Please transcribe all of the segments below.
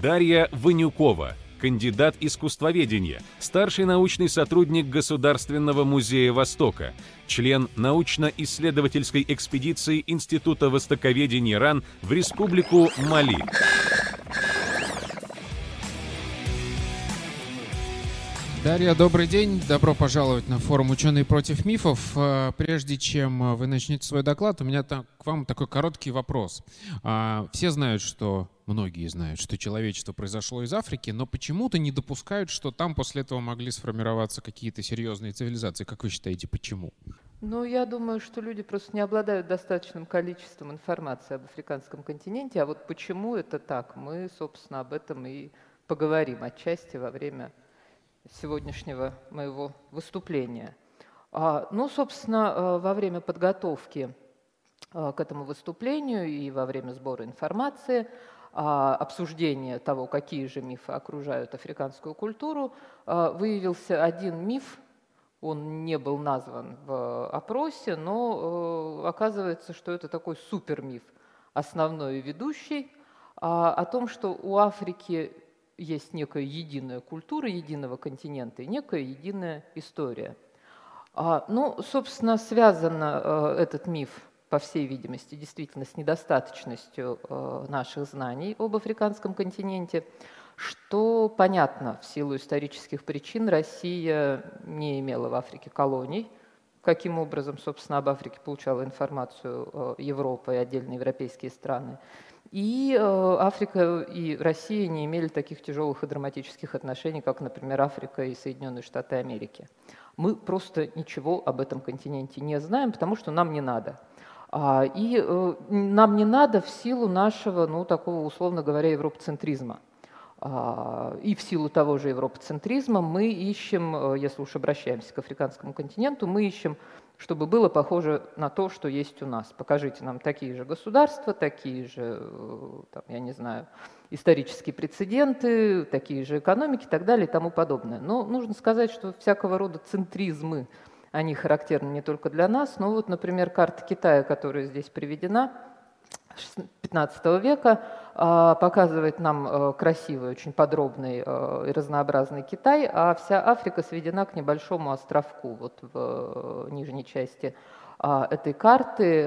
Дарья Ванюкова, кандидат искусствоведения, старший научный сотрудник Государственного музея Востока, член научно-исследовательской экспедиции Института востоковедения РАН в Республику Мали. Дарья, добрый день. Добро пожаловать на форум «Ученые против мифов». Э, прежде чем вы начнете свой доклад, у меня к вам такой короткий вопрос. А, все знают, что, многие знают, что человечество произошло из Африки, но почему-то не допускают, что там после этого могли сформироваться какие-то серьезные цивилизации. Как вы считаете, почему? Ну, я думаю, что люди просто не обладают достаточным количеством информации об африканском континенте. А вот почему это так, мы, собственно, об этом и поговорим отчасти во время сегодняшнего моего выступления. А, ну, собственно, э, во время подготовки э, к этому выступлению и во время сбора информации, а, обсуждения того, какие же мифы окружают африканскую культуру, э, выявился один миф, он не был назван в опросе, но оказывается, что это такой супермиф, основной и ведущий, а, о том, что у Африки есть некая единая культура единого континента и некая единая история. А, ну, собственно, связан э, этот миф, по всей видимости, действительно с недостаточностью э, наших знаний об африканском континенте, что понятно, в силу исторических причин Россия не имела в Африке колоний. Каким образом, собственно, об Африке получала информацию э, Европа и отдельные европейские страны. И э, Африка и Россия не имели таких тяжелых и драматических отношений, как, например, Африка и Соединенные Штаты Америки. Мы просто ничего об этом континенте не знаем, потому что нам не надо. А, и э, нам не надо в силу нашего, ну, такого, условно говоря, европоцентризма. А, и в силу того же европоцентризма мы ищем, э, если уж обращаемся к африканскому континенту, мы ищем чтобы было похоже на то, что есть у нас. Покажите нам такие же государства, такие же, э, там, я не знаю, исторические прецеденты, такие же экономики и так далее и тому подобное. Но нужно сказать, что всякого рода центризмы, они характерны не только для нас, но вот, например, карта Китая, которая здесь приведена, 15 века, показывает нам э, красивый, очень подробный э, и разнообразный Китай, а вся Африка сведена к небольшому островку вот в э, нижней части а, этой карты,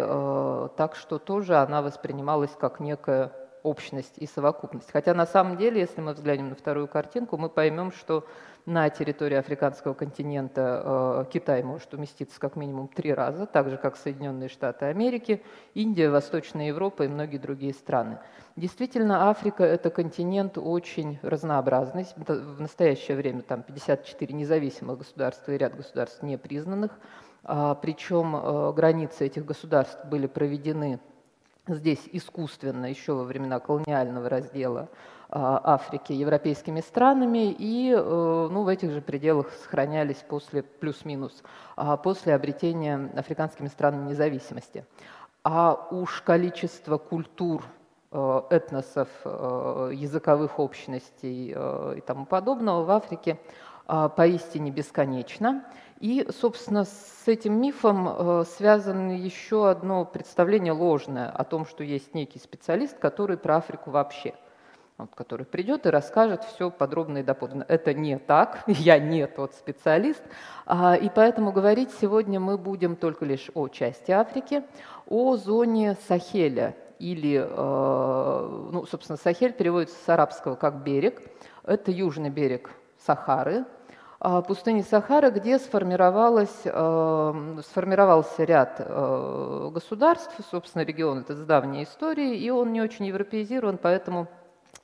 так что тоже она воспринималась как некая общность и совокупность. Хотя на самом деле, если мы взглянем на вторую картинку, мы поймем, что на территории африканского континента э, Китай может уместиться как минимум три раза, так же как Соединенные Штаты Америки, Индия, Восточная Европа и многие другие страны. Действительно, Африка – это континент очень разнообразный. В настоящее время там 54 независимых государства и ряд государств непризнанных. А, причем э, границы этих государств были проведены здесь искусственно еще во времена колониального раздела а, Африки европейскими странами и э, ну, в этих же пределах сохранялись после плюс-минус а, после обретения африканскими странами независимости. А уж количество культур, э, этносов, э, языковых общностей и тому подобного в Африке поистине бесконечно. И, собственно, с этим мифом э, связано еще одно представление ложное о том, что есть некий специалист, который про Африку вообще, вот, который придет и расскажет все подробно и доподлинно. Это не так, я не тот специалист, а, и поэтому говорить сегодня мы будем только лишь о части Африки, о зоне Сахеля, или, э, ну, собственно, Сахель переводится с арабского как берег, это южный берег Сахары, пустыни Сахара, где сформировалось, э, сформировался ряд э, государств, собственно, регион это с давней историей, и он не очень европеизирован, поэтому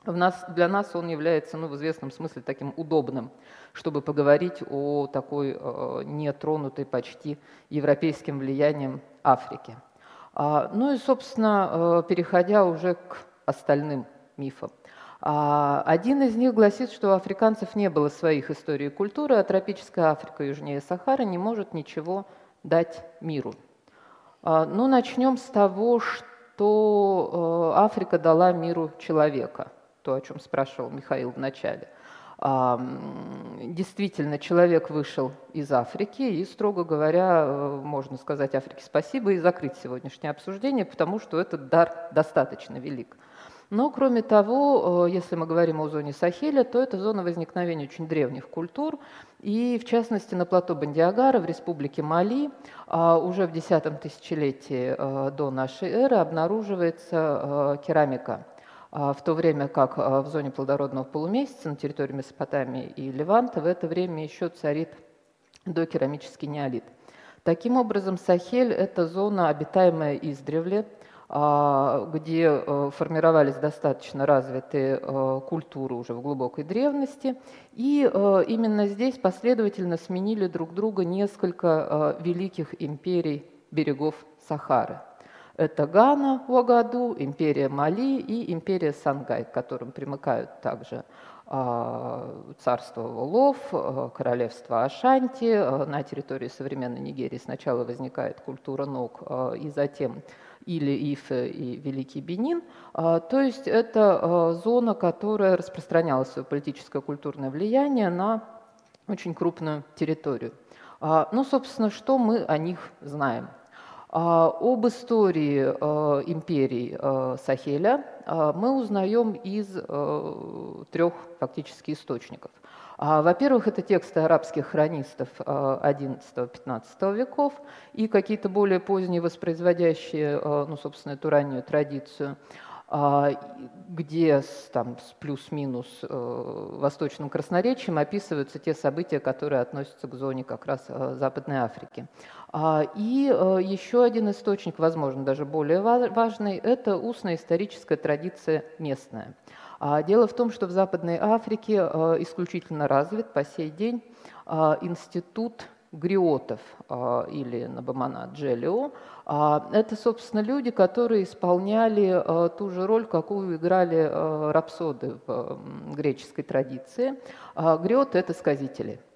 в нас, для нас он является ну, в известном смысле таким удобным, чтобы поговорить о такой э, нетронутой почти европейским влиянием Африке. А, ну и, собственно, переходя уже к остальным мифам. А, один из них гласит, что у африканцев не было своих историй и культуры, а тропическая Африка южнее Сахары не может ничего дать миру. А, ну, начнем с того, что э, Африка дала миру человека, то, о чем спрашивал Михаил в начале. А, действительно, человек вышел из Африки, и, строго говоря, э, можно сказать Африке спасибо и закрыть сегодняшнее обсуждение, потому что этот дар достаточно велик. Но, кроме того, если мы говорим о зоне Сахеля, то это зона возникновения очень древних культур, и, в частности, на плато Бандиагара в республике Мали уже в X тысячелетии до нашей эры обнаруживается керамика – а, в то время как а, в зоне плодородного полумесяца на территории Месопотамии и Леванта в это время еще царит докерамический неолит. Таким образом, Сахель – это зона, обитаемая издревле, а, где э, формировались достаточно развитые э, культуры уже в глубокой древности. И э, именно здесь последовательно сменили друг друга несколько великих империй берегов Сахары. Это Гана, Уагаду, империя Мали и империя Сангай, к которым примыкают также а, царство Волов, а, королевство Ашанти. А, на территории современной Нигерии сначала возникает культура ног, и затем или Ифе и Великий Бенин. То есть это зона, которая распространяла свое политическое культурное влияние на очень крупную территорию. Ну, собственно, что мы о них знаем? А, об истории империи Сахеля мы узнаем из трех фактически источников. А, во-первых, это тексты арабских хронистов XI-XV веков и какие-то более поздние воспроизводящие, ну, собственно, эту раннюю традицию а, где там, с плюс-минус восточным красноречием описываются те события, которые относятся к зоне как раз Западной Африки. А, и э, еще один источник, возможно, даже более важный, это устная историческая традиция местная. А, дело в том, что в Западной Африке э, исключительно развит по сей день а, институт гриотов или набамана джелио. Это, собственно, люди, которые исполняли э, ту же роль, какую играли рапсоды в греческой традиции. Гриоты – это сказители –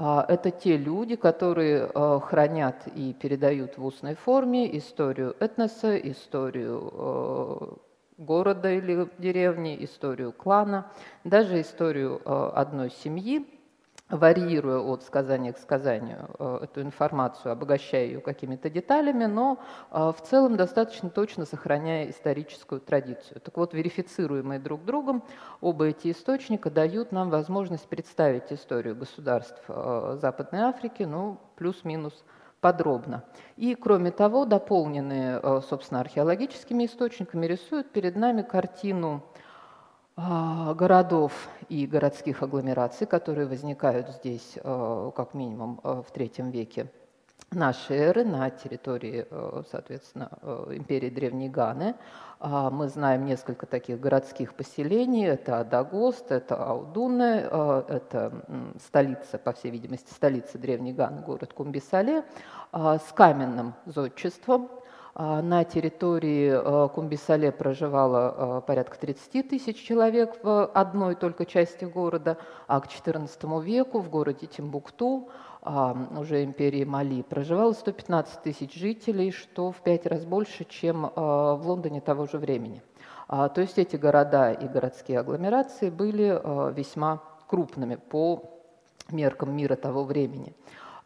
а, это те люди, которые а, хранят и передают в устной форме историю этноса, историю а, города или деревни, историю клана, даже историю одной семьи варьируя от сказания к сказанию э, эту информацию, обогащая ее какими-то деталями, но э, в целом достаточно точно сохраняя историческую традицию. Так вот, верифицируемые друг другом, оба эти источника дают нам возможность представить историю государств э, Западной Африки, ну, плюс-минус подробно. И, кроме того, дополненные, собственно, археологическими источниками, рисуют перед нами картину а, городов и городских агломераций, которые возникают здесь э, как минимум э, в третьем веке нашей эры на территории, э, соответственно, империи Древней Ганы. А, мы знаем несколько таких городских поселений. Это Адагост, это Аудуне, это столица, по всей видимости, столица Древней Ганы, город Кумбисале, а, с каменным зодчеством, а, на территории э, Кумбисале проживало э, порядка 30 тысяч человек в одной только части города, а к XIV веку в городе Тимбукту, уже империи Мали, проживало 115 тысяч жителей, что в пять раз больше, чем э, в Лондоне того же времени. А, то есть эти города и городские агломерации были весьма крупными по меркам мира того времени.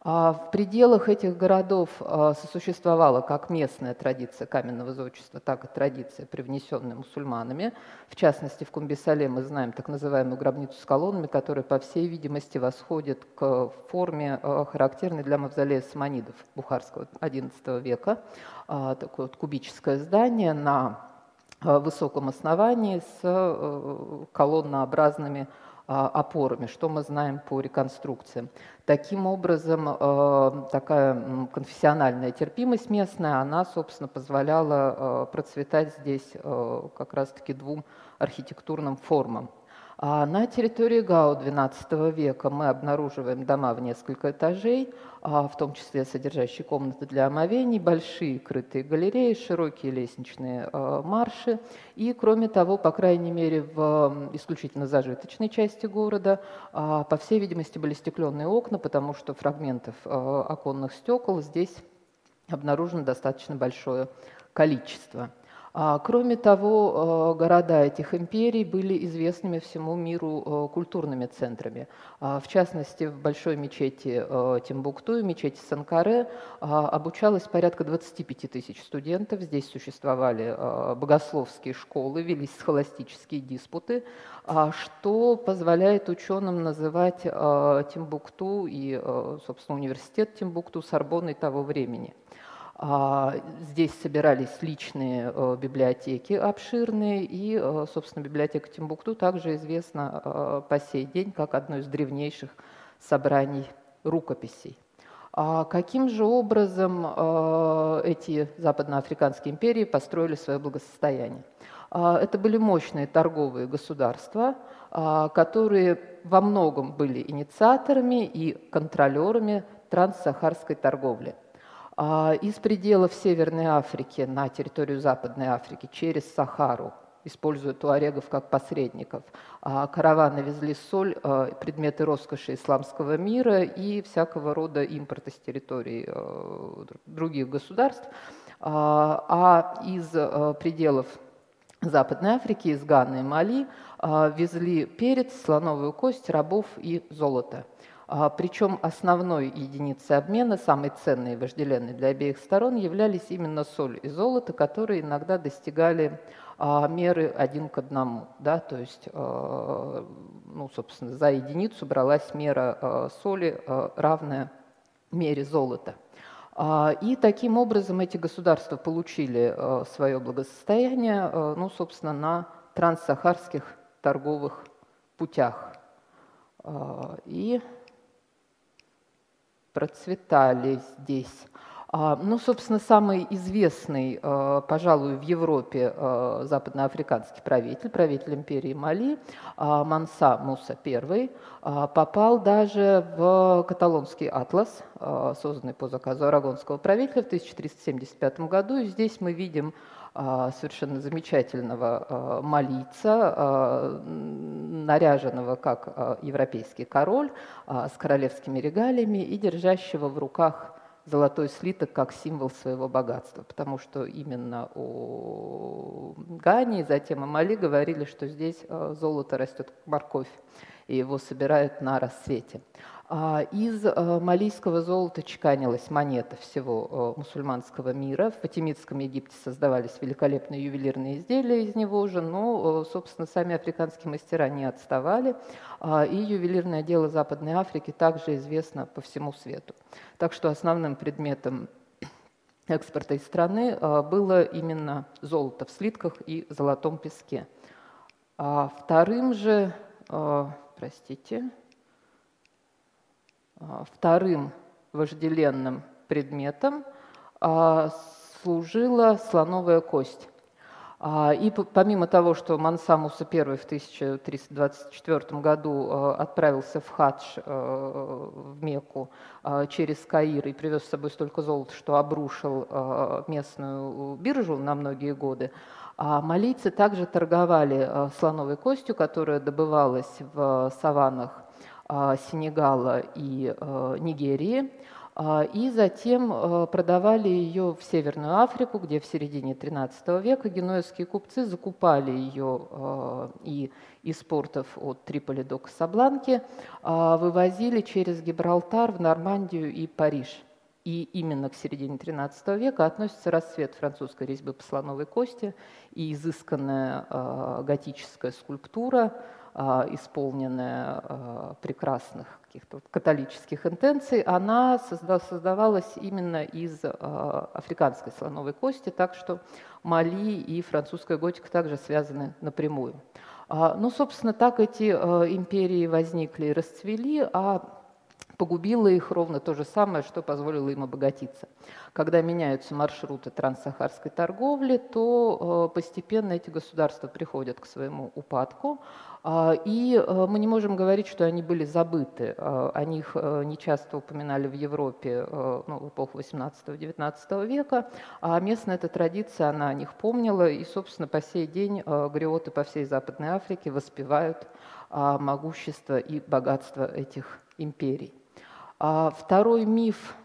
А в пределах этих городов а, сосуществовала как местная традиция каменного зодчества, так и традиция, привнесенная мусульманами. В частности, в Кумбисале мы знаем так называемую гробницу с колоннами, которая, по всей видимости, восходит к форме, а, характерной для мавзолея саманидов Бухарского XI века. Такое вот кубическое здание на высоком основании с колоннообразными опорами, что мы знаем по реконструкциям. Таким образом, э, такая конфессиональная терпимость местная, она, собственно, позволяла э, процветать здесь э, как раз-таки двум архитектурным формам. А на территории Гао XII века мы обнаруживаем дома в несколько этажей, а, в том числе содержащие комнаты для омовений, большие крытые галереи, широкие лестничные а, марши. И, кроме того, по крайней мере, в исключительно зажиточной части города, а, по всей видимости, были стекленные окна, потому что фрагментов оконных стекол здесь обнаружено достаточно большое количество. А, кроме того, э, города этих империй были известными всему миру э, культурными центрами. А, в частности, в большой мечети э, Тимбукту и мечети Санкаре а, обучалось порядка 25 тысяч студентов. Здесь существовали богословские школы, велись схоластические диспуты, что позволяет ученым называть Тимбукту и, собственно, университет Тимбукту Сорбонной того времени – здесь собирались личные э, библиотеки обширные, и, э, собственно, библиотека Тимбукту также известна э, по сей день как одно из древнейших собраний рукописей. А каким же образом эти западноафриканские империи построили свое благосостояние? А, это были мощные торговые государства, которые во многом были инициаторами и контролерами транссахарской торговли. А, из пределов Северной Африки на территорию Западной Африки через Сахару, используя туарегов как посредников. А, караваны везли соль, а, предметы роскоши исламского мира и всякого рода импорта с территории других государств. А из пределов Западной Африки, из Ганы и Мали, везли перец, слоновую кость, рабов и золото – Причем основной единицей обмена, самой ценной и вожделенной для обеих сторон, являлись именно соль и золото, которые иногда достигали а, меры один к одному. Да? То есть, а, ну, собственно, за единицу бралась мера соли, равная мере золота. И таким образом эти государства получили свое благосостояние, ну, собственно, на транссахарских торговых путях. И процветали здесь. А, ну, собственно, самый известный, а, пожалуй, в Европе а, западноафриканский правитель, правитель империи Мали, Манса Муса I, попал даже в каталонский атлас, созданный по заказу арагонского правителя в 1375 году. И здесь мы видим совершенно замечательного а, молиться, а, наряженного как европейский король, с королевскими регалиями и держащего в руках золотой слиток как символ своего богатства, потому что именно о Гане и затем о Мали говорили, что здесь золото растет как морковь, и его собирают на рассвете. А, из э, малийского золота чеканилась монета всего э, мусульманского мира. В Фатимидском Египте создавались великолепные ювелирные изделия из него же, но, э, собственно, сами африканские мастера не отставали. А, и ювелирное дело Западной Африки также известно по всему свету. Так что основным предметом экспорта из страны было именно золото в слитках и золотом песке. А вторым же, простите, вторым вожделенным предметом а, служила слоновая кость. А, и помимо того, что Мансамуса I в 1324 году отправился в хадж в Мекку через Каир и привез с собой столько золота, что обрушил местную биржу на многие годы, а малийцы также торговали слоновой костью, которая добывалась в саваннах а, Сенегала и а, Нигерии, а, и затем продавали ее в Северную Африку, где в середине XIII века генуэзские купцы закупали ее и из портов от Триполи до Касабланки, вывозили через Гибралтар в Нормандию и Париж. И именно к середине XIII века относится расцвет французской резьбы по слоновой кости и изысканная готическая скульптура, а, исполненная а, прекрасных каких-то католических интенций, она создавалась именно из а, африканской слоновой кости, так что Мали и французская готика также связаны напрямую. Ну, собственно, так эти империи возникли и расцвели, а погубило их ровно то же самое, что позволило им обогатиться. Когда меняются маршруты транссахарской торговли, то постепенно эти государства приходят к своему упадку, а, и э, мы не можем говорить, что они были забыты. А, о них э, не часто упоминали в Европе э, ну, в эпоху 18-19 века, а местная эта традиция, она о них помнила, и, собственно, по сей день гриоты по всей Западной Африке воспевают могущество и богатство этих империй. А второй миф,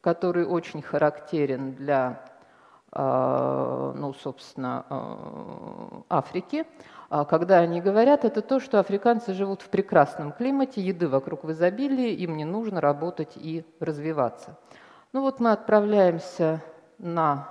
который очень характерен для ну, собственно, Африки, когда они говорят, это то, что африканцы живут в прекрасном климате, еды вокруг в изобилии, им не нужно работать и развиваться. Ну вот мы отправляемся на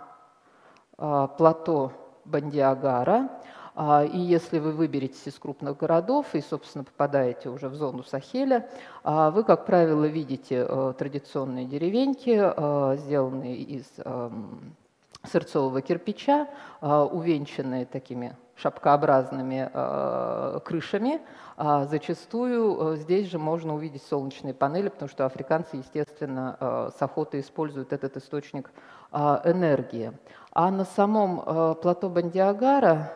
плато Бандиагара, а, и если вы выберетесь из крупных городов и, собственно, попадаете уже в зону Сахеля, а, вы, как правило, видите э, традиционные деревеньки, э, сделанные из эм, сырцового кирпича, э, увенчанные такими шапкообразными крышами. А зачастую здесь же можно увидеть солнечные панели, потому что африканцы, естественно, с охотой используют этот источник энергии. А на самом плато Бандиагара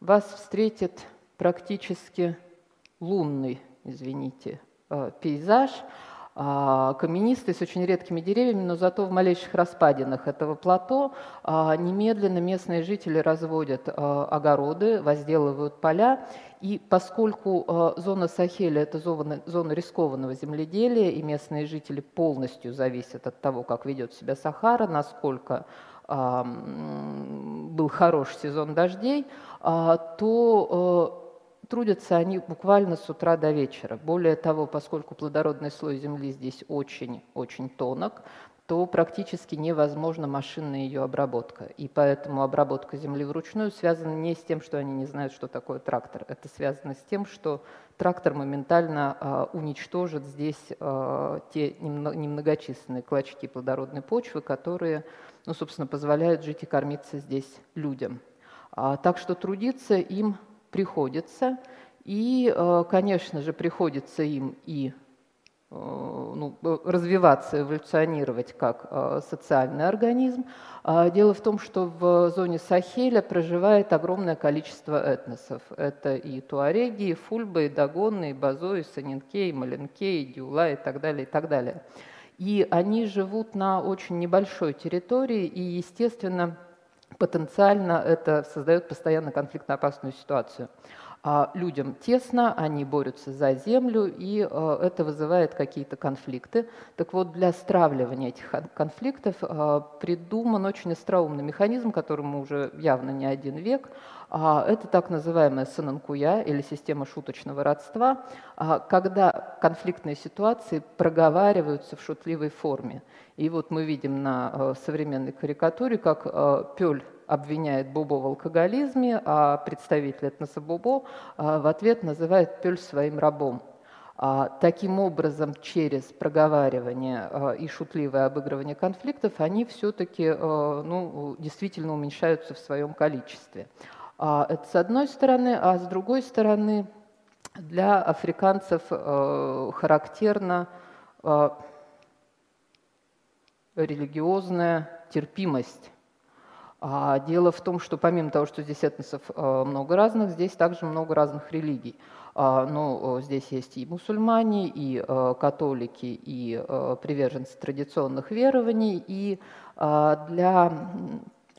вас встретит практически лунный, извините, пейзаж, а, каменистый, с очень редкими деревьями, но зато в малейших распадинах этого плато а, немедленно местные жители разводят а, огороды, возделывают поля. И поскольку зона Сахеля – это зона, зона рискованного земледелия, и местные жители полностью зависят от того, как ведет себя Сахара, насколько был хорош сезон дождей, а, то трудятся они буквально с утра до вечера. Более того, поскольку плодородный слой земли здесь очень-очень тонок, то практически невозможна машинная ее обработка. И поэтому обработка земли вручную связана не с тем, что они не знают, что такое трактор. Это связано с тем, что трактор моментально а, уничтожит здесь а, те немногочисленные клочки плодородной почвы, которые, ну, собственно, позволяют жить и кормиться здесь людям. А, так что трудиться им приходится. И, э, конечно же, приходится им и э, ну, развиваться, эволюционировать как э, социальный организм. А, дело в том, что в зоне Сахеля проживает огромное количество этносов. Это и туареги, и фульбы, и дагоны, и базо, и санинке, и маленке, и дюла, и так далее, и так далее. И они живут на очень небольшой территории, и, естественно, потенциально это создает постоянно конфликтно-опасную ситуацию. А людям тесно, они борются за землю, и э, это вызывает какие-то конфликты. Так вот, для стравливания этих конфликтов э, придуман очень остроумный механизм, которому уже явно не один век. А, это так называемая сананкуя или система шуточного родства, а, когда конфликтные ситуации проговариваются в шутливой форме. И вот мы видим на э, современной карикатуре, как Пёль обвиняет Бобо в алкоголизме, а представитель этноса Бобо а, в ответ называет Пёль своим рабом. А, таким образом, через проговаривание и шутливое обыгрывание конфликтов, они все-таки ну, действительно уменьшаются в своем количестве. Это с одной стороны, а с другой стороны, для африканцев характерна религиозная терпимость а дело в том, что помимо того, что здесь этносов э, много разных, здесь также много разных религий. А, ну, здесь есть и мусульмане, и э, католики, и э, приверженцы традиционных верований. И а, для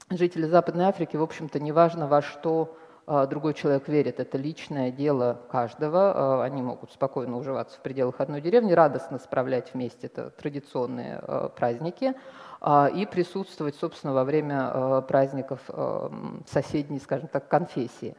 жителей Западной Африки, в общем-то, не важно, во что другой человек верит. Это личное дело каждого. Они могут спокойно уживаться в пределах одной деревни, радостно справлять вместе это традиционные праздники. А, и присутствовать, собственно, во время праздников соседней, скажем так, конфессии.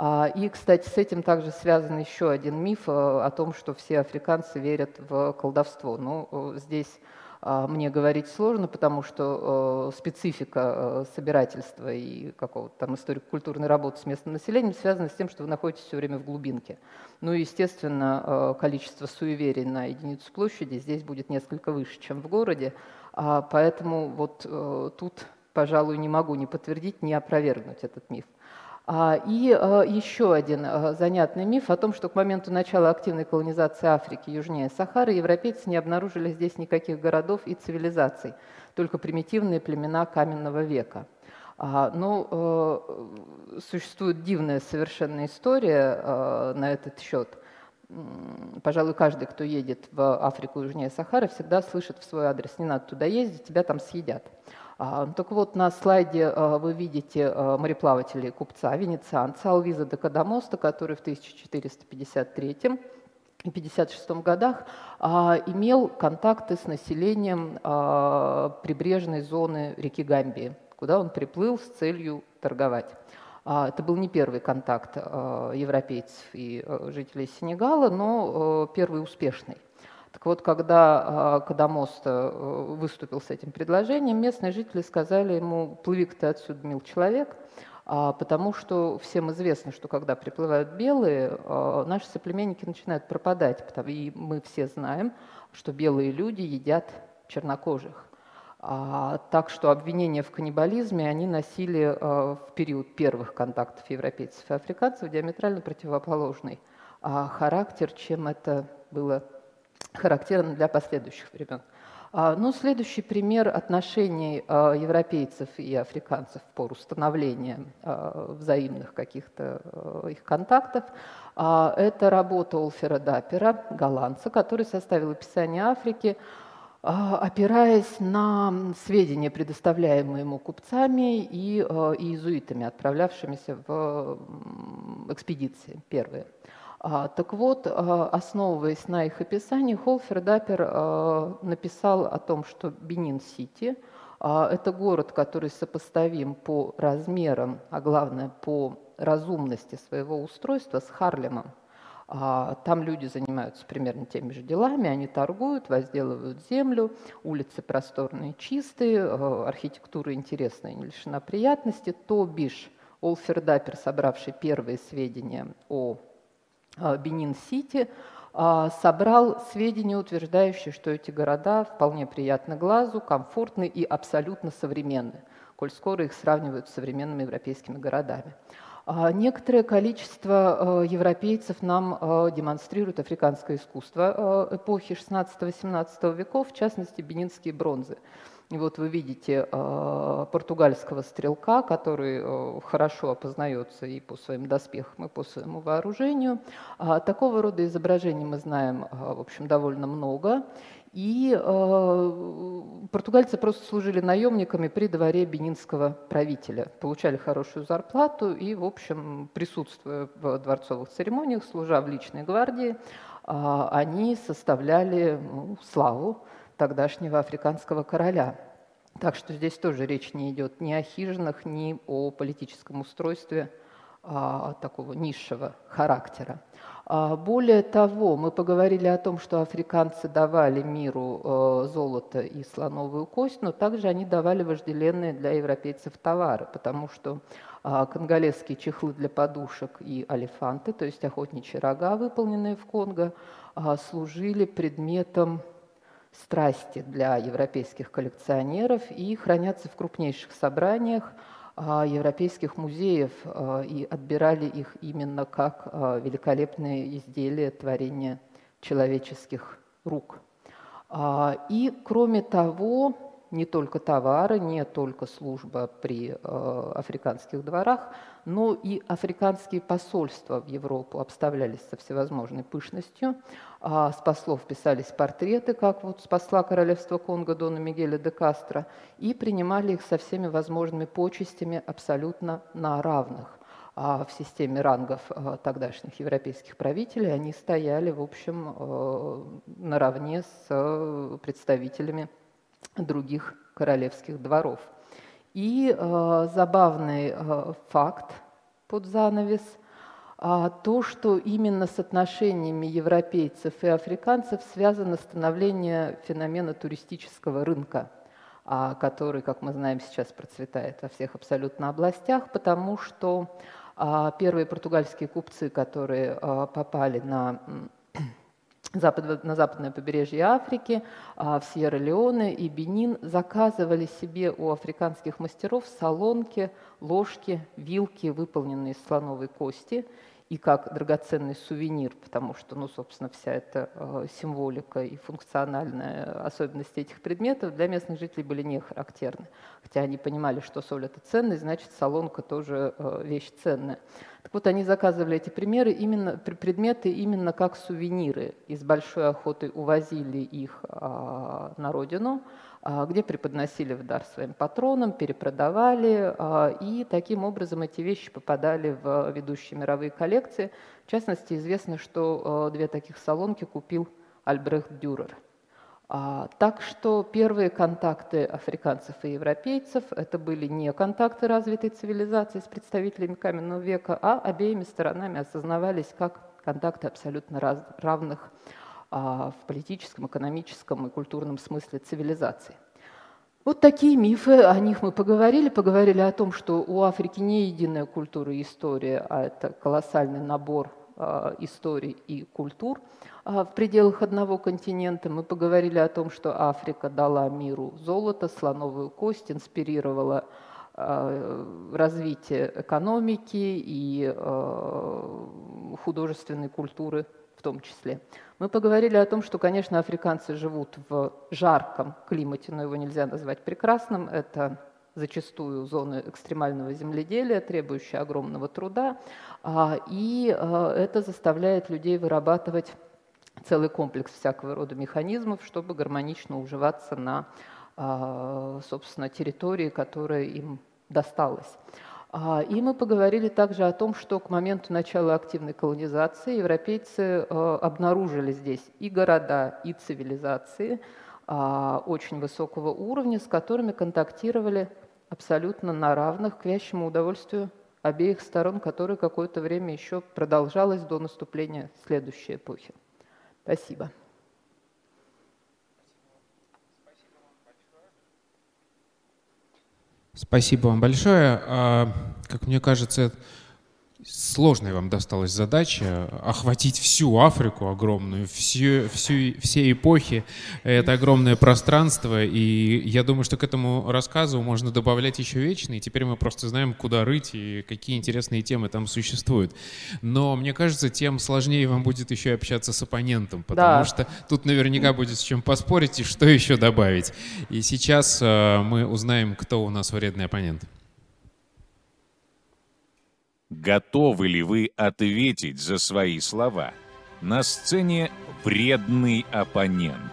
А, и, кстати, с этим также связан еще один миф о том, что все африканцы верят в колдовство. Ну, здесь а, мне говорить сложно, потому что специфика собирательства и какого-то там историко-культурной работы с местным населением связана с тем, что вы находитесь все время в глубинке. Ну и, естественно, количество суеверий на единицу площади здесь будет несколько выше, чем в городе, а, поэтому вот э, тут, пожалуй, не могу ни подтвердить, ни опровергнуть этот миф. А, и э, еще один э, занятный миф о том, что к моменту начала активной колонизации Африки южнее Сахары европейцы не обнаружили здесь никаких городов и цивилизаций, только примитивные племена каменного века. А, Но ну, существует дивная совершенно история на этот счет – пожалуй, каждый, кто едет в Африку южнее Сахары, всегда слышит в свой адрес, не надо туда ездить, тебя там съедят. А, так вот, на слайде а, вы видите а, мореплавателей купца, венецианца Алвиза де Кадамоста, который в 1453 и 56 годах имел контакты с населением прибрежной зоны реки Гамбии, куда он приплыл с целью торговать. Это был не первый контакт европейцев и жителей Сенегала, но первый успешный. Так вот, когда Кадамост выступил с этим предложением, местные жители сказали ему, плыви-ка ты отсюда, мил человек, потому что всем известно, что когда приплывают белые, наши соплеменники начинают пропадать, и мы все знаем, что белые люди едят чернокожих. А, так что обвинения в каннибализме они носили а, в период первых контактов европейцев и африканцев диаметрально противоположный а, характер, чем это было характерно для последующих времен. А, ну, следующий пример отношений а, европейцев и африканцев по установлению а, взаимных каких-то их контактов это работа Олфера Дапера, голландца, который составил описание Африки – опираясь на сведения, предоставляемые ему купцами и иезуитами, отправлявшимися в экспедиции первые. А, так вот, основываясь на их описании, Холфер Даппер написал о том, что Бенин-Сити – это город, который сопоставим по размерам, а главное по разумности своего устройства с Харлемом – а, там люди занимаются примерно теми же делами, они торгуют, возделывают землю, улицы просторные, чистые, а, архитектура интересная, не лишена приятности. То бишь Олфер Даппер, собравший первые сведения о а, Бенин-Сити, собрал сведения, утверждающие, что эти города вполне приятны глазу, комфортны и абсолютно современны, коль скоро их сравнивают с современными европейскими городами. А некоторое количество европейцев нам демонстрирует африканское искусство эпохи 16-18 веков, в частности, бенинские бронзы. И вот вы видите португальского стрелка, который хорошо опознается и по своим доспехам, и по своему вооружению. А такого рода изображений мы знаем, в общем, довольно много. И э, португальцы просто служили наемниками при дворе бенинского правителя, получали хорошую зарплату и, в общем, присутствуя в дворцовых церемониях, служа в личной гвардии, э, они составляли ну, славу тогдашнего африканского короля. Так что здесь тоже речь не идет ни о хижинах, ни о политическом устройстве а, такого низшего характера. А, более того, мы поговорили о том, что африканцы давали миру э, золото и слоновую кость, но также они давали вожделенные для европейцев товары, потому что а, конголезские чехлы для подушек и алифанты, то есть охотничьи рога, выполненные в Конго, а, служили предметом страсти для европейских коллекционеров и хранятся в крупнейших собраниях – а, европейских музеев а, и отбирали их именно как а, великолепные изделия творения человеческих рук. И кроме того, не только товары, не только служба при э, африканских дворах, но и африканские посольства в Европу обставлялись со всевозможной пышностью. А с послов писались портреты, как вот с посла королевства Конго Дона Мигеля де Кастро, и принимали их со всеми возможными почестями абсолютно на равных. А в системе рангов э, тогдашних европейских правителей они стояли, в общем, э, наравне с э, представителями других королевских дворов. И э, забавный э, факт под занавес э, то, что именно с отношениями европейцев и африканцев связано становление феномена туристического рынка, э, который, как мы знаем, сейчас процветает во всех абсолютно областях, потому что э, первые португальские купцы, которые э, попали на запад, на западное побережье Африки, а, в Сьерра-Леоне и Бенин заказывали себе у африканских мастеров солонки, ложки, вилки, выполненные из слоновой кости – и как драгоценный сувенир, потому что, ну, собственно, вся эта э, символика и функциональная особенности этих предметов для местных жителей были не характерны. Хотя они понимали, что соль это ценность, значит, солонка тоже э, вещь ценная. Так вот, они заказывали эти примеры именно, предметы именно как сувениры. И с большой охотой увозили их э, на родину, а, где преподносили в дар своим патронам, перепродавали, а, и таким образом эти вещи попадали в ведущие мировые коллекции. В частности, известно, что а, две таких салонки купил Альбрехт Дюрер. А, так что первые контакты африканцев и европейцев это были не контакты развитой цивилизации с представителями каменного века, а обеими сторонами осознавались как контакты абсолютно раз, равных а, в политическом, экономическом и культурном смысле цивилизации. Вот такие мифы, о них мы поговорили. Поговорили о том, что у Африки не единая культура и история, а это колоссальный набор э, историй и культур э, в пределах одного континента. Мы поговорили о том, что Африка дала миру золото, слоновую кость, инспирировала развитие экономики и художественной культуры в том числе. Мы поговорили о том, что, конечно, африканцы живут в жарком климате, но его нельзя назвать прекрасным. Это зачастую зоны экстремального земледелия, требующие огромного труда, а, и а, это заставляет людей вырабатывать целый комплекс всякого рода механизмов, чтобы гармонично уживаться на, а, собственно, территории, которая им досталась. А, и мы поговорили также о том, что к моменту начала активной колонизации европейцы э, обнаружили здесь и города, и цивилизации а, очень высокого уровня, с которыми контактировали абсолютно на равных к вящему удовольствию обеих сторон, которое какое-то время еще продолжалось до наступления следующей эпохи. Спасибо. Спасибо вам большое. А, как мне кажется, сложная вам досталась задача охватить всю Африку огромную, всю, всю, все эпохи, это огромное пространство, и я думаю, что к этому рассказу можно добавлять еще вечно, и теперь мы просто знаем, куда рыть и какие интересные темы там существуют. Но мне кажется, тем сложнее вам будет еще общаться с оппонентом, потому да. что тут наверняка будет с чем поспорить и что еще добавить. И сейчас э, мы узнаем, кто у нас вредный оппонент. Готовы ли вы ответить за свои слова? На сцене вредный оппонент.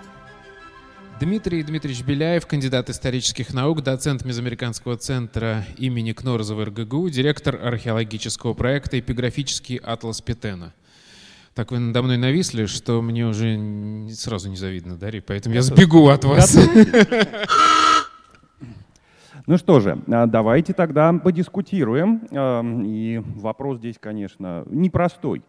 Дмитрий Дмитриевич Беляев, кандидат исторических наук, доцент Мезоамериканского центра имени Кнорзова РГГУ, директор археологического проекта «Эпиграфический атлас Петена». Так вы надо мной нависли, что мне уже сразу не завидно, Дарья, поэтому я сбегу от вас. Ну что же, а, давайте тогда подискутируем. И вопрос здесь, конечно, непростой.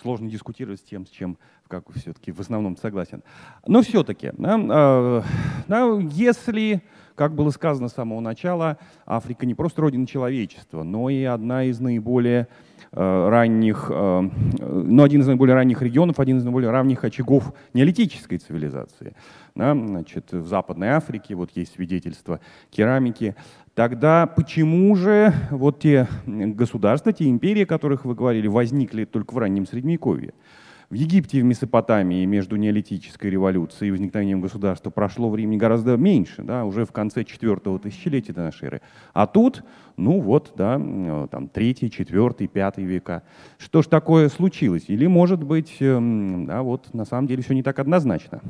Сложно дискутировать с тем, с чем как все-таки в основном согласен. Но все-таки, а, да, если, как было сказано с самого начала, Африка не просто родина человечества, но и одна из наиболее Э, ранних, ну, один из наиболее ранних регионов, один из наиболее ранних очагов неолитической цивилизации. Да, значит, в Западной Африке вот есть свидетельства керамики. Тогда почему же вот те государства, те империи, о которых вы говорили, возникли только в раннем Средневековье? В Египте и в Месопотамии между неолитической революцией и возникновением государства прошло времени гораздо меньше, да, уже в конце четвертого тысячелетия до нашей эры. А тут, ну вот, да, там третий, четвертый, пятый века. Что ж такое случилось? Или, может быть, эм, да, вот на самом деле все не так однозначно?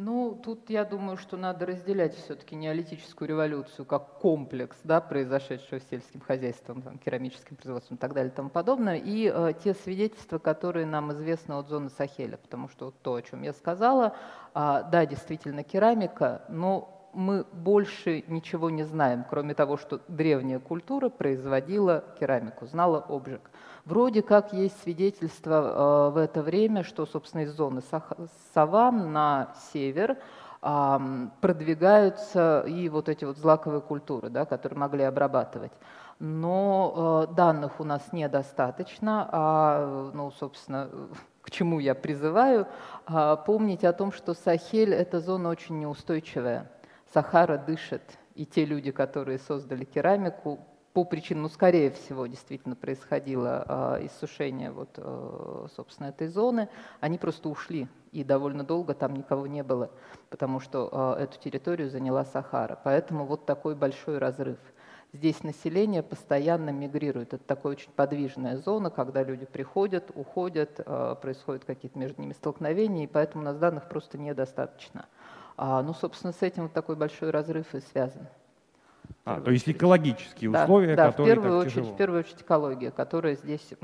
Ну, тут я думаю, что надо разделять все-таки неолитическую революцию как комплекс, да, произошедшего с сельским хозяйством, там, керамическим производством и так далее и тому подобное, и э, те свидетельства, которые нам известны от зоны Сахеля, потому что вот то, о чем я сказала, э, да, действительно керамика, но мы больше ничего не знаем, кроме того, что древняя культура производила керамику, знала обжиг. Вроде как есть свидетельство э, в это время, что, собственно, из зоны саван на север продвигаются и вот эти вот злаковые культуры, да, которые могли обрабатывать. Но э, данных у нас недостаточно, а, ну, собственно, к чему я призываю, а, помнить о том, что Сахель – это зона очень неустойчивая. Сахара дышит, и те люди, которые создали керамику, по причинам, ну, скорее всего, действительно происходило э, иссушение вот, э, собственно, этой зоны, они просто ушли, и довольно долго там никого не было, потому что э, эту территорию заняла Сахара. Поэтому вот такой большой разрыв. Здесь население постоянно мигрирует. Это такая очень подвижная зона, когда люди приходят, уходят, э, происходят какие-то между ними столкновения, и поэтому у нас данных просто недостаточно. А, ну, собственно, с этим вот такой большой разрыв и связан. А, то есть экологические условия, да, которые в первую очередь, тяжело. в первую очередь экология, которая здесь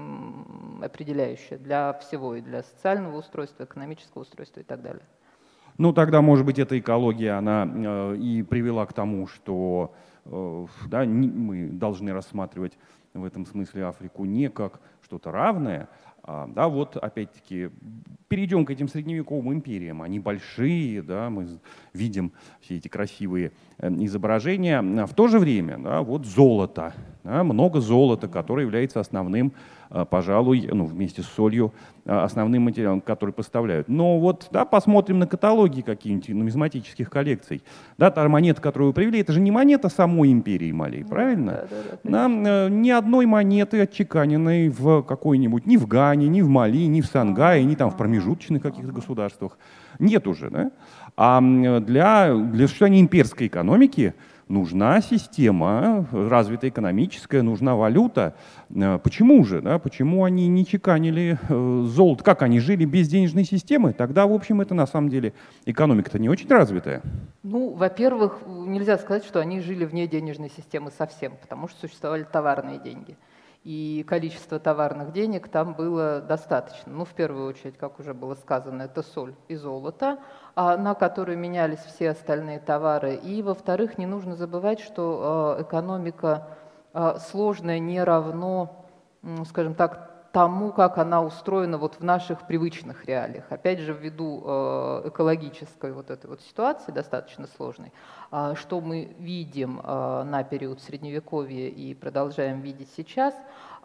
определяющая для всего, и для социального устройства, экономического устройства и так далее. Ну, тогда, может быть, эта экология, она э, и привела к тому, что э, да, не, мы должны рассматривать в этом смысле Африку не как что-то равное, да, вот опять-таки перейдем к этим средневековым империям. Они большие, да, мы видим все эти красивые э, изображения. В то же время, да, вот золото, много золота, которое является основным а, пожалуй, ну, вместе с солью а, основным материалом, который поставляют. Но вот, да, посмотрим на каталоги какие-нибудь нумизматических коллекций. Да, та монета, которую вы привели, это же не монета самой империи Малей, правильно? Да, да, да, да, ни одной монеты отчеканенной в какой-нибудь, ни в Гане, ни в Мали, ни в Сангае, ни там в промежуточных каких-то государствах. Нет уже, да? А для, для существования имперской экономики нужна система развитая экономическая, нужна валюта. Э, почему же? Да? Почему они не чеканили э, золото? Как они жили без денежной системы? Тогда, в общем, это на самом деле экономика-то не очень развитая. Ну, во-первых, нельзя сказать, что они жили вне денежной системы совсем, потому что существовали товарные деньги и количество товарных денег там было достаточно. Ну, в первую очередь, как уже было сказано, это соль и золото, а на которые менялись все остальные товары. И, во-вторых, не нужно забывать, что а, экономика а, сложная не равно, скажем так, тому, как она устроена вот в наших привычных реалиях. Опять же, ввиду э, экологической вот этой вот ситуации, достаточно сложной, а, что мы видим э, на период Средневековья и продолжаем видеть сейчас,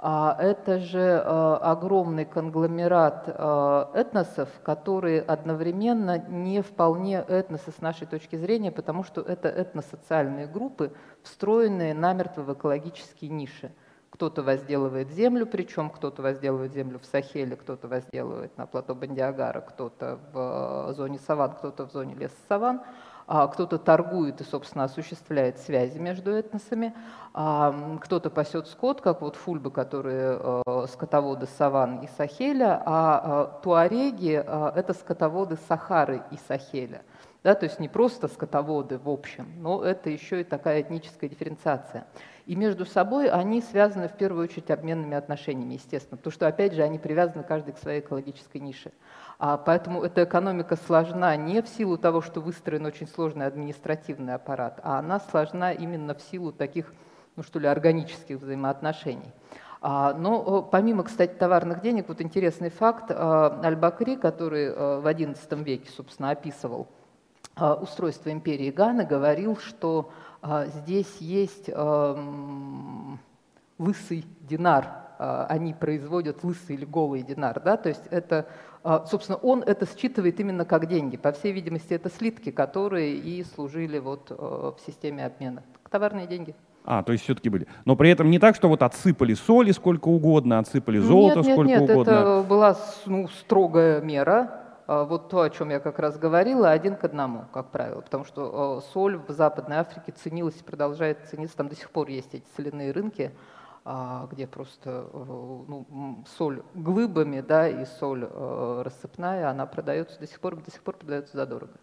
это же э, огромный конгломерат этносов, которые одновременно не вполне этносы с нашей точки зрения, потому что это этносоциальные группы, встроенные намертво в экологические ниши. Кто-то возделывает землю, причем кто-то возделывает землю в Сахеле, кто-то возделывает на плато Бандиагара, кто-то в э, зоне саван, кто-то в зоне леса саван, а кто-то торгует и, собственно, осуществляет связи между этносами, а кто-то пасет скот, как вот фульбы, которые э, скотоводы Саван и Сахеля, а э, туареги – это скотоводы Сахары и Сахеля. Да, то есть не просто скотоводы в общем, но это еще и такая этническая дифференциация. И между собой они связаны в первую очередь обменными отношениями, естественно, потому что, опять же, они привязаны каждый к своей экологической нише. А поэтому эта экономика сложна не в силу того, что выстроен очень сложный административный аппарат, а она сложна именно в силу таких, ну что ли, органических взаимоотношений. А, но помимо, кстати, товарных денег, вот интересный факт, а, Аль-Бакри, который а, в XI веке, собственно, описывал устройство империи Ганы, говорил, что а, здесь есть лысый динар, а, они производят лысый или голый динар, да, то есть это, а, собственно, он это считывает именно как деньги. По всей видимости, это слитки, которые и служили вот в системе обмена. Товарные деньги. А, то есть все-таки были. Но при этом не так, что вот отсыпали соли сколько угодно, отсыпали золото нет, нет, сколько нет, угодно. Это была ну, строгая мера. А, вот то, о чем я как раз говорила, один к одному, как правило, потому что а, соль в Западной Африке ценилась и продолжает цениться, там до сих пор есть эти соляные рынки, а, где просто ну, соль глыбами, да, и соль рассыпная, она продается до сих пор, до сих пор продается задорого.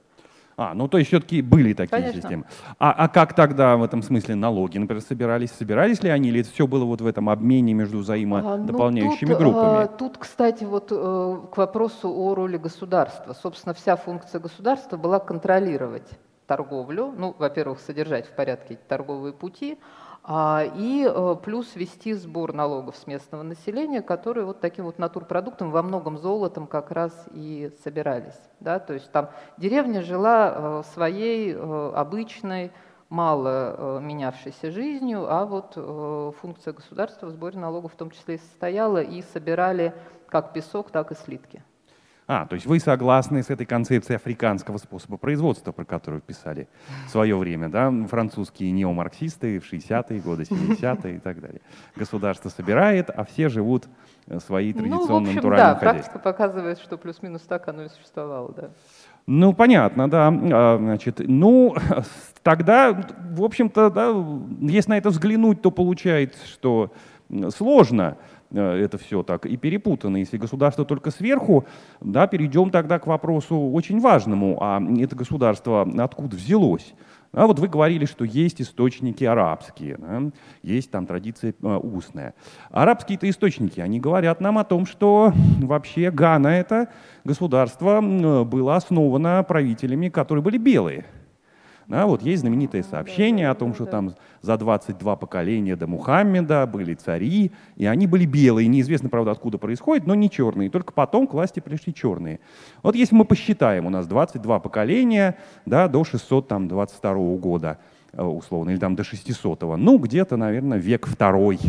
А, ну то есть все-таки были такие Конечно. системы. А, а как тогда в этом смысле налоги, например, собирались? Собирались ли они, или это все было вот в этом обмене между взаимодополняющими а, ну, тут, группами? А, тут, кстати, вот э, к вопросу о роли государства. Собственно, вся функция государства была контролировать торговлю, ну, во-первых, содержать в порядке эти торговые пути, и э, плюс вести сбор налогов с местного населения, которые вот таким вот натурпродуктом, во многом золотом как раз и собирались. Да? То есть там деревня жила э, своей э, обычной, мало менявшейся жизнью, а вот функция государства в сборе налогов в том числе и состояла, и собирали как песок, так и слитки. А, то есть вы согласны с этой концепцией африканского способа производства, про которую писали в свое время, да, французские неомарксисты в 60-е годы, 70-е и так далее. Государство собирает, а все живут э, своей традиционным ну, в общем, натуральным да, практика показывает, что плюс-минус так оно и существовало, да. Ну, понятно, да. А, значит, ну, тогда, в общем-то, да, если на это взглянуть, то получается, что сложно это все так и перепутано. Если государство только сверху, да, перейдем тогда к вопросу очень важному, а это государство откуда взялось? А вот вы говорили, что есть источники арабские, да? есть там традиция э, устная. Арабские-то источники, они говорят нам о том, что вообще Гана это государство было основано правителями, которые были белые. Да, вот есть знаменитое сообщение о том, что там за 22 поколения до Мухаммеда были цари, и они были белые. Неизвестно, правда, откуда происходит, но не черные. Только потом к власти пришли черные. Вот если мы посчитаем, у нас 22 поколения да, до 622 года, э, условно, или там до 600 -го. Ну, где-то, наверное, век второй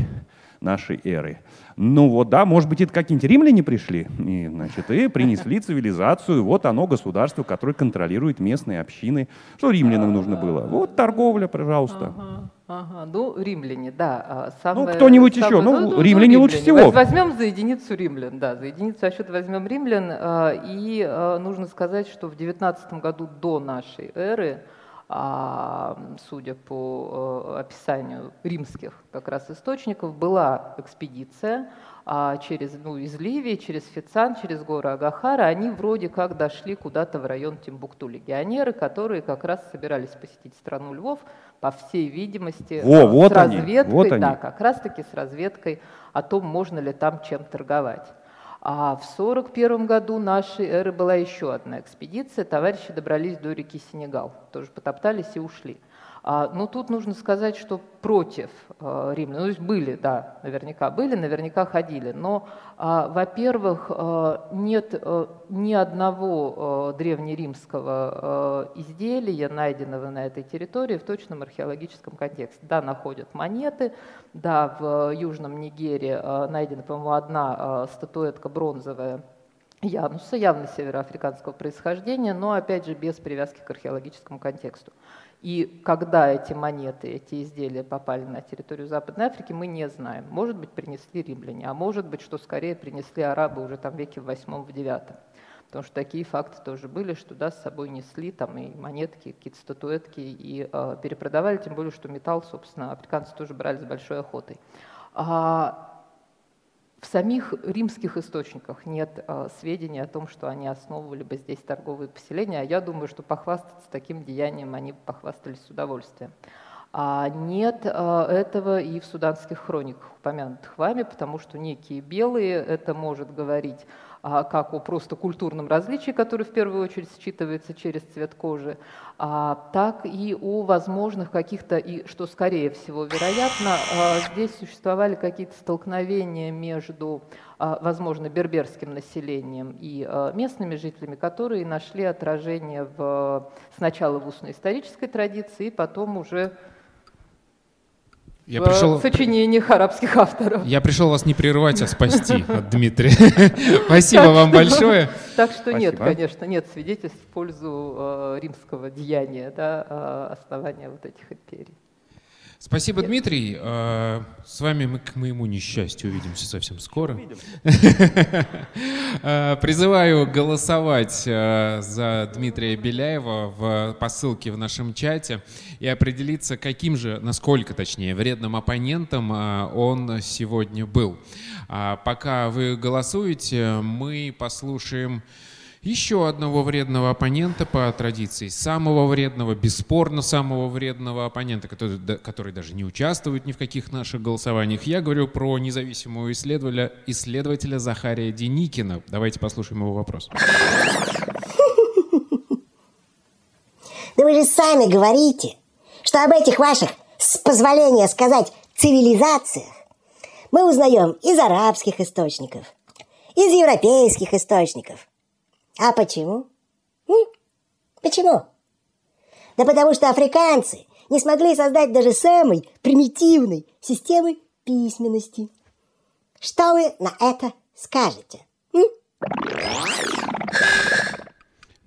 нашей эры. Ну вот, да, может быть, это какие-нибудь римляне пришли, и, значит, и принесли цивилизацию. Вот оно, государство, которое контролирует местные общины. Что римлянам нужно было? Вот торговля, пожалуйста. Ага. Ага, ну, римляне, да. А, самое, ну, кто-нибудь самое, еще, ну, ну римляне ну, лучше всего. Возьмем за единицу римлян, да, за единицу отсчета возьмем римлян. А, и а, нужно сказать, что в 19 году до нашей эры а, судя по э, описанию римских как раз источников, была экспедиция а, через, ну, из Ливии, через Фицан, через горы Агахара. Они вроде как дошли куда-то в район Тимбукту. Легионеры, которые как раз собирались посетить страну львов, по всей видимости, Во, э, вот с разведкой, они, вот да, они. как раз-таки с разведкой о том, можно ли там чем торговать. А в 1941 году нашей эры была еще одна экспедиция. Товарищи добрались до реки Сенегал, тоже потоптались и ушли. А, но тут нужно сказать, что против э, римлян, ну, то есть были, да, наверняка были, наверняка ходили, но, а, во-первых, нет ни одного древнеримского изделия, найденного на этой территории в точном археологическом контексте. Да, находят монеты, да, в Южном Нигере найдена, по-моему, одна статуэтка бронзовая Януса, явно североафриканского происхождения, но, опять же, без привязки к археологическому контексту. И когда эти монеты, эти изделия попали на территорию Западной Африки, мы не знаем. Может быть, принесли римляне, а может быть, что скорее принесли арабы уже там веке в восьмом, в девятом. Потому что такие факты тоже были, что да, с собой несли там и монетки, какие-то статуэтки и э, перепродавали, тем более, что металл, собственно, африканцы тоже брали с большой охотой. А в самих римских источниках нет э, сведений о том, что они основывали бы здесь торговые поселения, а я думаю, что похвастаться таким деянием они похвастались с удовольствием. А нет э, этого и в суданских хрониках, упомянутых вами, потому что некие белые, это может говорить а, как о просто культурном различии, которое в первую очередь считывается через цвет кожи, а, так и о возможных каких-то, и что скорее всего вероятно, а, здесь существовали какие-то столкновения между, возможно, берберским населением и местными жителями, которые нашли отражение в, сначала в устной исторической традиции, и потом уже я в пришел... сочинениях арабских авторов. Я пришел вас не прерывать, а спасти от Дмитрия. Спасибо вам большое. Так что нет, конечно, нет свидетельств в пользу э, римского деяния, да, э, основания вот этих империй. Спасибо, Дмитрий. А, с вами мы, к моему несчастью, увидимся совсем скоро. А, призываю голосовать а, за Дмитрия Беляева в, по ссылке в нашем чате и определиться, каким же, насколько точнее, вредным оппонентом он сегодня был. Пока вы голосуете, мы послушаем еще одного вредного оппонента по традиции, самого вредного, бесспорно самого вредного оппонента, который, который даже не участвует ни в каких наших голосованиях. Я говорю про независимого исследователя, исследователя Захария Деникина. Давайте послушаем его вопрос. Да вы же сами говорите, что об этих ваших, с позволения сказать, цивилизациях мы узнаем из арабских источников, из европейских источников – а почему? Почему? Да потому что африканцы не смогли создать даже самой примитивной системы письменности. Что вы на это скажете? М?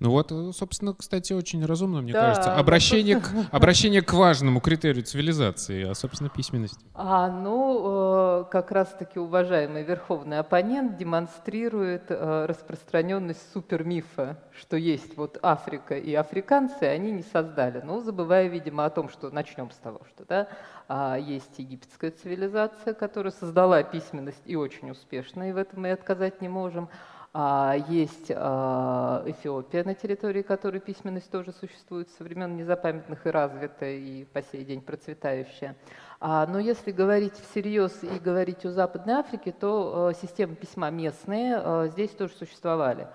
Ну вот, э, собственно, кстати, очень разумно, мне да, кажется. Обращение, к, обращение к важному критерию цивилизации, а, собственно, письменность. А, ну, э, как раз-таки уважаемый верховный оппонент демонстрирует э, распространенность супермифа, что есть вот Африка и африканцы, они не создали. Ну, забывая, видимо, о том, что начнем с того, что да, а, есть египетская цивилизация, которая создала письменность и очень успешно, и в этом мы отказать не можем. А, есть а, Эфиопия, на территории которой письменность тоже существует со времен незапамятных и развитая, и по сей день процветающая. А, но если говорить всерьез и говорить о Западной Африке, то системы письма местные здесь тоже существовали.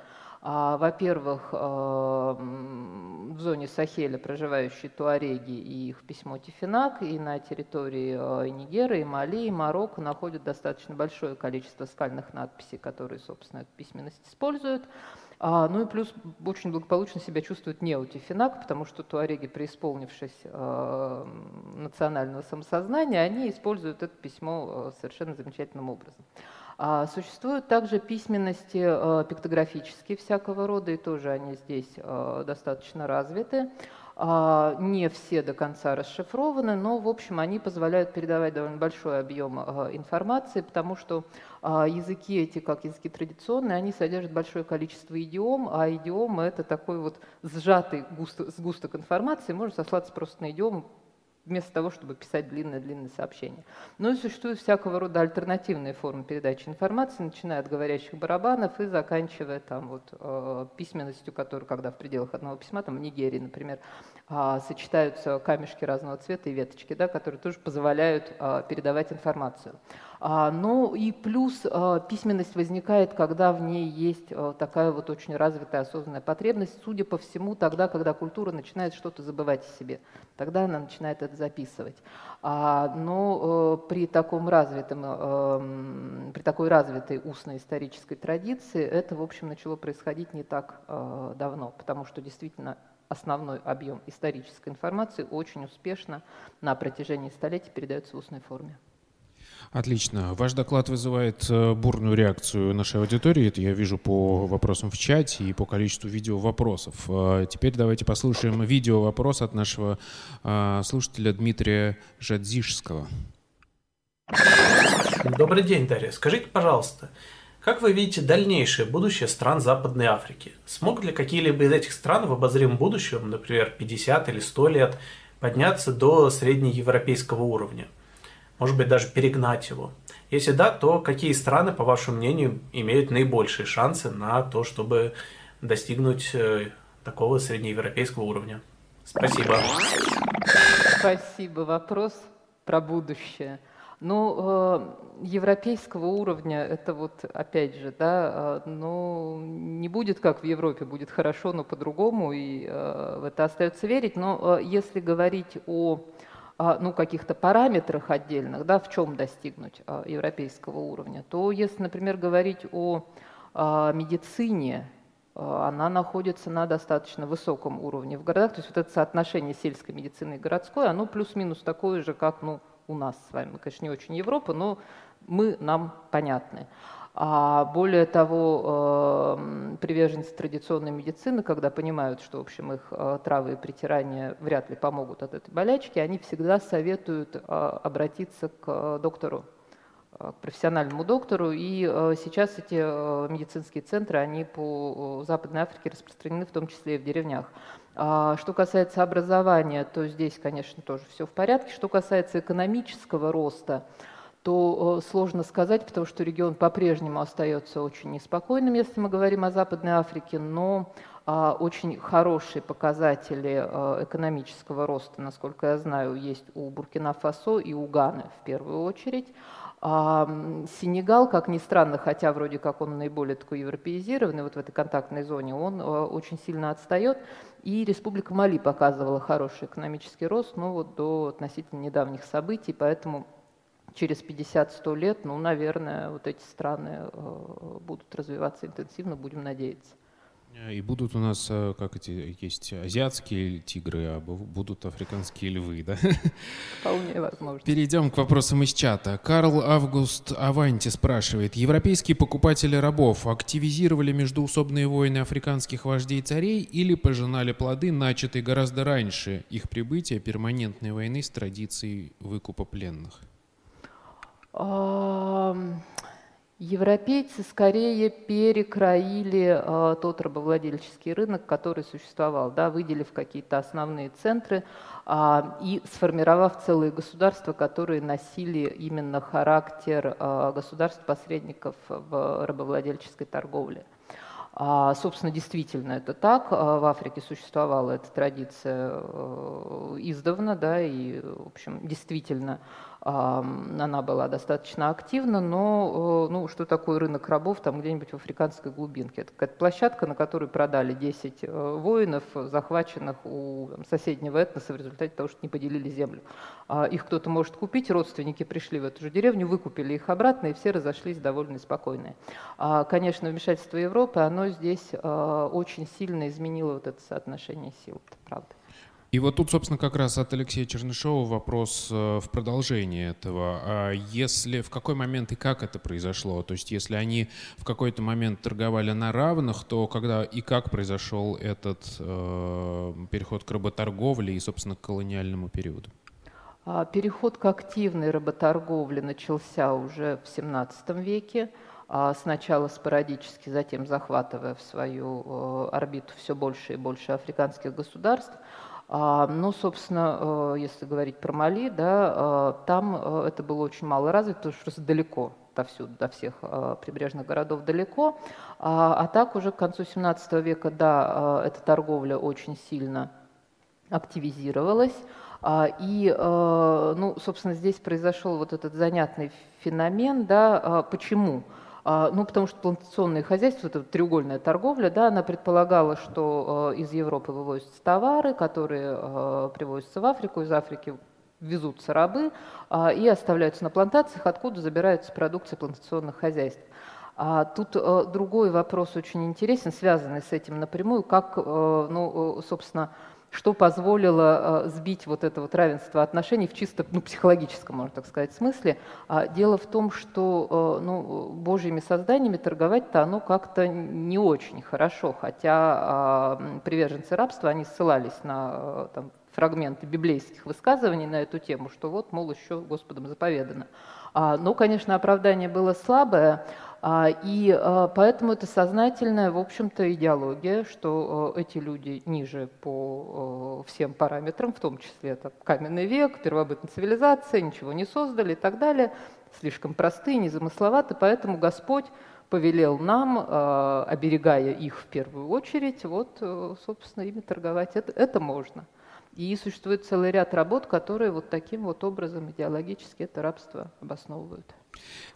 Во-первых, в зоне Сахеля проживающие туареги и их письмо Тифинак, и на территории Нигера, и Мали, и Марокко находят достаточно большое количество скальных надписей, которые, собственно, эту письменность используют. А, ну и плюс очень благополучно себя чувствует неотифинак, потому что туареги, преисполнившись национального самосознания, они используют это письмо совершенно замечательным образом. А существуют также письменности э, пиктографические всякого рода, и тоже они здесь э, достаточно развиты. А, не все до конца расшифрованы, но, в общем, они позволяют передавать довольно большой объем э, информации, потому что а, языки эти, как языки традиционные, они содержат большое количество идиом, а идиомы — это такой вот сжатый сгусток информации, можно сослаться просто на идиому, вместо того, чтобы писать длинное-длинное сообщение. Ну и существуют всякого рода альтернативные формы передачи информации, начиная от говорящих барабанов и заканчивая там вот э, письменностью, которая, когда в пределах одного письма, там в Нигерии, например, э, сочетаются камешки разного цвета и веточки, да, которые тоже позволяют э, передавать информацию. А, ну и плюс а, письменность возникает, когда в ней есть а, такая вот очень развитая осознанная потребность, судя по всему, тогда, когда культура начинает что-то забывать о себе. Тогда она начинает это записывать. Но при, таком развитом, при такой развитой устной исторической традиции это, в общем, начало происходить не так давно, потому что действительно основной объем исторической информации очень успешно на протяжении столетий передается в устной форме. Отлично. Ваш доклад вызывает э, бурную реакцию нашей аудитории. Это я вижу по вопросам в чате и по количеству видео вопросов. Э, теперь давайте послушаем видео вопрос от нашего э, слушателя Дмитрия Жадзишского. Добрый день, Дарья. Скажите, пожалуйста, как вы видите дальнейшее будущее стран Западной Африки? Смогут ли какие-либо из этих стран в обозримом будущем, например, 50 или 100 лет, подняться до среднеевропейского уровня? может быть даже перегнать его? Если да, то какие страны, по вашему мнению, имеют наибольшие шансы на то, чтобы достигнуть э, такого среднеевропейского уровня? Спасибо. Спасибо. Вопрос про будущее. Ну, э, европейского уровня, это вот, опять же, да, э, ну, не будет как в Европе, будет хорошо, но по-другому, и в это остается верить. Но если говорить о а, ну, каких-то параметрах отдельных, да, в чем достигнуть а, европейского уровня, то если, например, говорить о а, медицине, она находится на достаточно высоком уровне в городах. То есть вот это соотношение сельской медицины и городской, оно плюс-минус такое же, как ну, у нас с вами. Мы, конечно, не очень Европа, но мы нам понятны. А более того, эм, приверженцы традиционной медицины, когда понимают, что, в общем, их э, травы и притирания вряд ли помогут от этой болячки, они всегда советуют э, обратиться к э, доктору, к профессиональному доктору. И сейчас эти медицинские центры, они по Западной Африке распространены, в том числе и в деревнях. А что касается образования, то здесь, конечно, тоже все в порядке. Что касается экономического роста, то э, сложно сказать, потому что регион по-прежнему остается очень неспокойным, если мы говорим о Западной Африке, но а, очень хорошие показатели э, экономического роста, насколько я знаю, есть у Буркина-Фасо и у Ганы в первую очередь. А Сенегал, как ни странно, хотя вроде как он наиболее такой европеизированный, вот в этой контактной зоне, он э, очень сильно отстает. И Республика Мали показывала хороший экономический рост, но вот до относительно недавних событий, поэтому через 50-100 лет, ну, наверное, вот эти страны э, будут развиваться интенсивно, будем надеяться. И будут у нас, э, как эти, есть азиатские тигры, а будут африканские львы, да? Вполне возможно. Перейдем к вопросам из чата. Карл Август Аванти спрашивает. Европейские покупатели рабов активизировали междуусобные войны африканских вождей царей или пожинали плоды, начатые гораздо раньше их прибытия перманентной войны с традицией выкупа пленных? Европейцы скорее перекроили э, тот рабовладельческий рынок, который существовал, да, выделив какие-то основные центры э, и сформировав целые государства, которые носили именно характер э, государств-посредников в рабовладельческой торговле. А, собственно, действительно это так. А, в Африке существовала эта традиция э, издавна, да, и, в общем, действительно она была достаточно активна, но э, ну, что такое рынок рабов там где-нибудь в африканской глубинке? Это какая-то площадка, на которой продали 10 э, воинов, захваченных у там, соседнего этноса в результате того, что не поделили землю. А, их кто-то может купить, родственники пришли в эту же деревню, выкупили их обратно, и все разошлись довольно спокойные. А, конечно, вмешательство Европы, оно здесь э, очень сильно изменило вот это соотношение сил, это правда. И вот тут, собственно, как раз от Алексея Чернышова вопрос э, в продолжении этого. А если, в какой момент и как это произошло? То есть если они в какой-то момент торговали на равных, то когда и как произошел этот э, переход к работорговле и, собственно, к колониальному периоду? А переход к активной работорговле начался уже в XVII веке, а сначала спорадически, затем захватывая в свою э, орбиту все больше и больше африканских государств – ну, собственно, э, если говорить про Мали, да, э, там э, это было очень мало развито, потому что далеко отовсюду, до всех прибрежных городов далеко. А, а так уже к концу 17 века, да, эта торговля очень сильно активизировалась. А, и, ну, собственно, здесь произошел вот этот занятный феномен, да, почему? А, ну, потому что плантационное хозяйство, это треугольная торговля, да, она предполагала, что э, из Европы вывозятся товары, которые э, привозятся в Африку, из Африки везутся рабы а, и оставляются на плантациях, откуда забираются продукции плантационных хозяйств. А тут э, другой вопрос очень интересен, связанный с этим напрямую, как, ну, собственно, что позволило э, сбить вот это вот равенство отношений в чисто ну, психологическом, можно так сказать, смысле. А дело в том, что э, ну, божьими созданиями торговать-то оно как-то не очень хорошо, хотя а, приверженцы рабства, они ссылались на э, там, фрагменты библейских высказываний на эту тему, что вот, мол, еще Господом заповедано. А, но, конечно, оправдание было слабое, и а, поэтому это сознательная, в общем-то, идеология, что а, эти люди ниже по всем параметрам, в том числе это каменный век, первобытная цивилизация, ничего не создали и так далее, слишком простые, незамысловаты, поэтому Господь повелел нам, оберегая их в первую очередь, вот, собственно, ими торговать. Это, это можно. И существует целый ряд работ, которые вот таким вот образом идеологически это рабство обосновывают.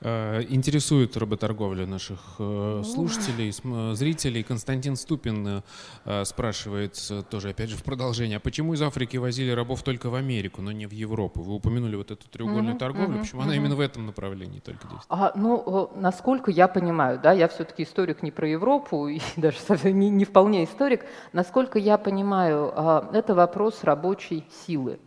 Э, интересует работорговля наших э, слушателей, зрителей. Константин Ступин э, спрашивает тоже, опять же, в продолжение, а почему из Африки возили рабов только в Америку, но не в Европу? Вы упомянули вот эту треугольную угу, торговлю, угу, почему угу. она именно в этом направлении только действует? А, ну, насколько я понимаю, да, я все-таки историк не про Европу и даже не, не вполне историк, насколько я понимаю, а, это вопрос рабочей силы.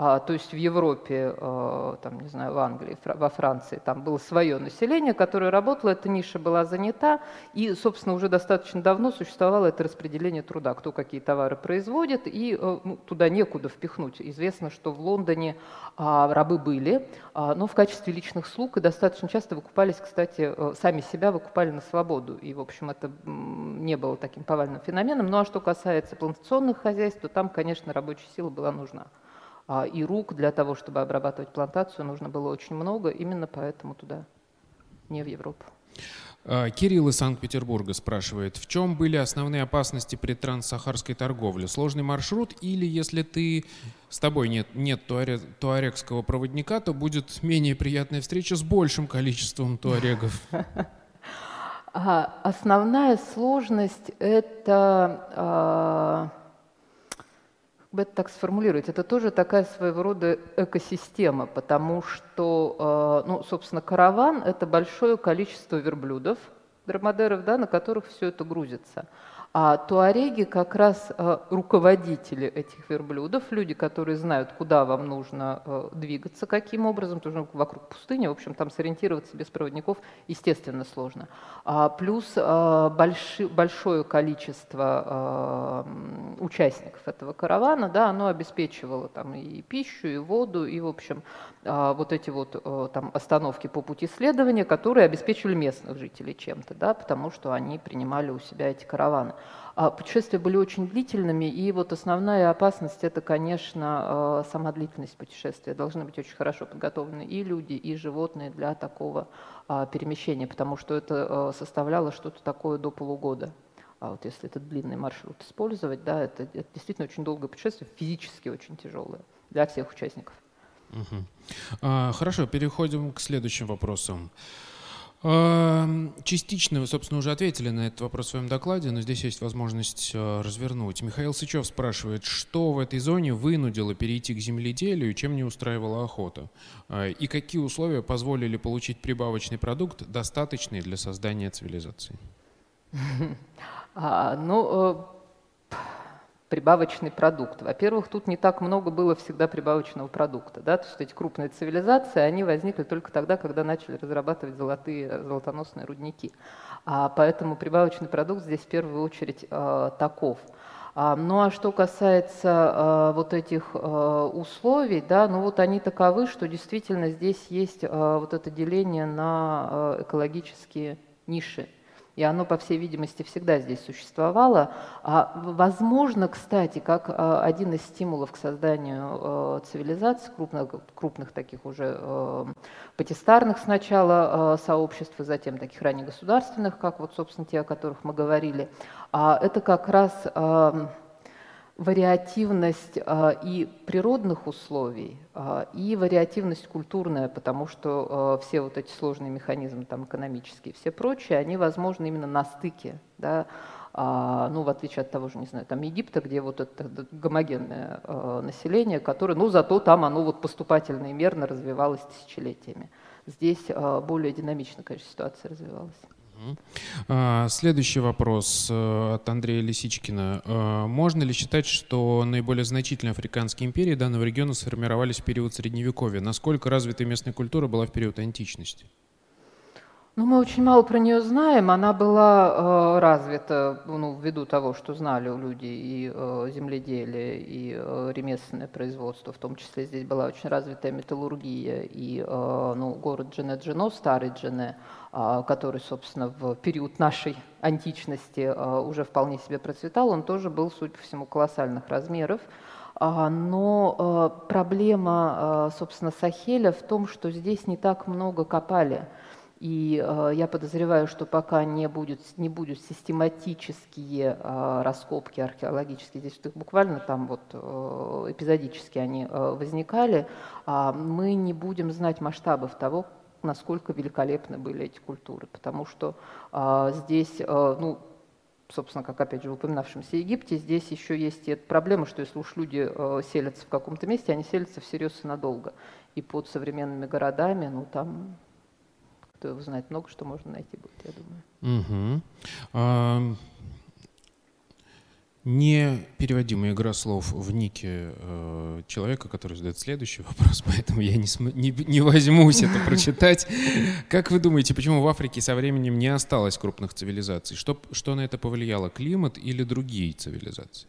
А, то есть в Европе, э, там, не знаю, в Англии, во Франции, там было свое население, которое работало, эта ниша была занята, и, собственно, уже достаточно давно существовало это распределение труда, кто какие товары производит, и э, ну, туда некуда впихнуть. Известно, что в Лондоне а, рабы были, а, но в качестве личных слуг и достаточно часто выкупались, кстати, э, сами себя выкупали на свободу, и, в общем, это не было таким повальным феноменом. Ну а что касается плантационных хозяйств, то там, конечно, рабочая сила была нужна. А, и рук для того, чтобы обрабатывать плантацию, нужно было очень много, именно поэтому туда, не в Европу. А, Кирилл из Санкт-Петербурга спрашивает, в чем были основные опасности при транссахарской торговле? Сложный маршрут или если ты с тобой нет, нет туаре, туарегского проводника, то будет менее приятная встреча с большим количеством туарегов? Основная сложность – это а, бы это так сформулировать, это тоже такая своего рода экосистема, потому что, э, ну, собственно, караван – это большое количество верблюдов, драмадеров, да, на которых все это грузится. А туареги как раз э, руководители этих верблюдов, люди, которые знают, куда вам нужно э, двигаться, каким образом, потому что вокруг пустыни, в общем, там сориентироваться без проводников, естественно, сложно. А, плюс э, большое количество участников этого каравана, да, оно обеспечивало там и пищу, и воду, и, в общем, вот эти вот там остановки по пути следования, которые обеспечивали местных жителей чем-то, да, потому что они принимали у себя эти караваны. А путешествия были очень длительными, и вот основная опасность это, конечно, э, сама длительность путешествия. Должны быть очень хорошо подготовлены и люди, и животные для такого а, перемещения, потому что это э, составляло что-то такое до полугода. А вот если этот длинный маршрут использовать, да, это, это действительно очень долгое путешествие, физически очень тяжелое для всех участников. Угу. А, хорошо, переходим к следующим вопросам. Эм, частично вы, собственно, уже ответили на этот вопрос в своем докладе, но здесь есть возможность э, развернуть. Михаил Сычев спрашивает, что в этой зоне вынудило перейти к земледелию, чем не устраивала охота? Э, и какие условия позволили получить прибавочный продукт, достаточный для создания цивилизации? А, ну, э, прибавочный продукт. Во-первых, тут не так много было всегда прибавочного продукта. Да? То есть эти крупные цивилизации, они возникли только тогда, когда начали разрабатывать золотые, золотоносные рудники. А поэтому прибавочный продукт здесь в первую очередь э, таков. А, ну а что касается э, вот этих э, условий, да, ну вот они таковы, что действительно здесь есть э, вот это деление на э, экологические ниши и оно, по всей видимости, всегда здесь существовало. А, возможно, кстати, как а, один из стимулов к созданию а, цивилизаций, крупных, крупных таких уже а, патистарных сначала а, сообществ, и затем таких ранее государственных, как вот, собственно, те, о которых мы говорили, а, это как раз... А, вариативность а, и природных условий, а, и вариативность культурная, потому что а, все вот эти сложные механизмы там, экономические, все прочие, они возможны именно на стыке, да, ну, в отличие от того же, не знаю, там Египта, где вот это гомогенное население, которое, ну, зато там оно вот поступательно и мерно развивалось тысячелетиями. Здесь более динамично, конечно, ситуация развивалась. А, следующий вопрос э, от Андрея Лисичкина. А, можно ли считать, что наиболее значительные африканские империи данного региона сформировались в период Средневековья? Насколько развита местная культура была в период античности? Ну, мы очень мало про нее знаем. Она была э, развита ну, ввиду того, что знали люди и э, земледелие, и э, ремесленное производство. В том числе здесь была очень развитая металлургия. И э, ну, город Джене-Джено, старый Джене, э, который, собственно, в период нашей античности э, уже вполне себе процветал, он тоже был, судя по всему, колоссальных размеров. А, но проблема, собственно, Сахеля в том, что здесь не так много копали – и я подозреваю, что пока не, будет, не будут систематические раскопки археологические, здесь их буквально там вот эпизодически они возникали, мы не будем знать масштабов того, насколько великолепны были эти культуры, потому что э, здесь, э, ну, собственно, как опять же в упоминавшемся Египте, здесь еще есть и эта проблема, что если уж люди э, селятся в каком-то месте, они селятся всерьез и надолго. И под современными городами, ну там кто его знает, много что можно найти будет, я думаю. Угу. А, непереводимая игра слов в нике э, человека, который задает следующий вопрос, поэтому я не, см- не, не возьмусь это прочитать. Как вы думаете, почему в Африке со временем не осталось крупных цивилизаций? Что, что на это повлияло, климат или другие цивилизации?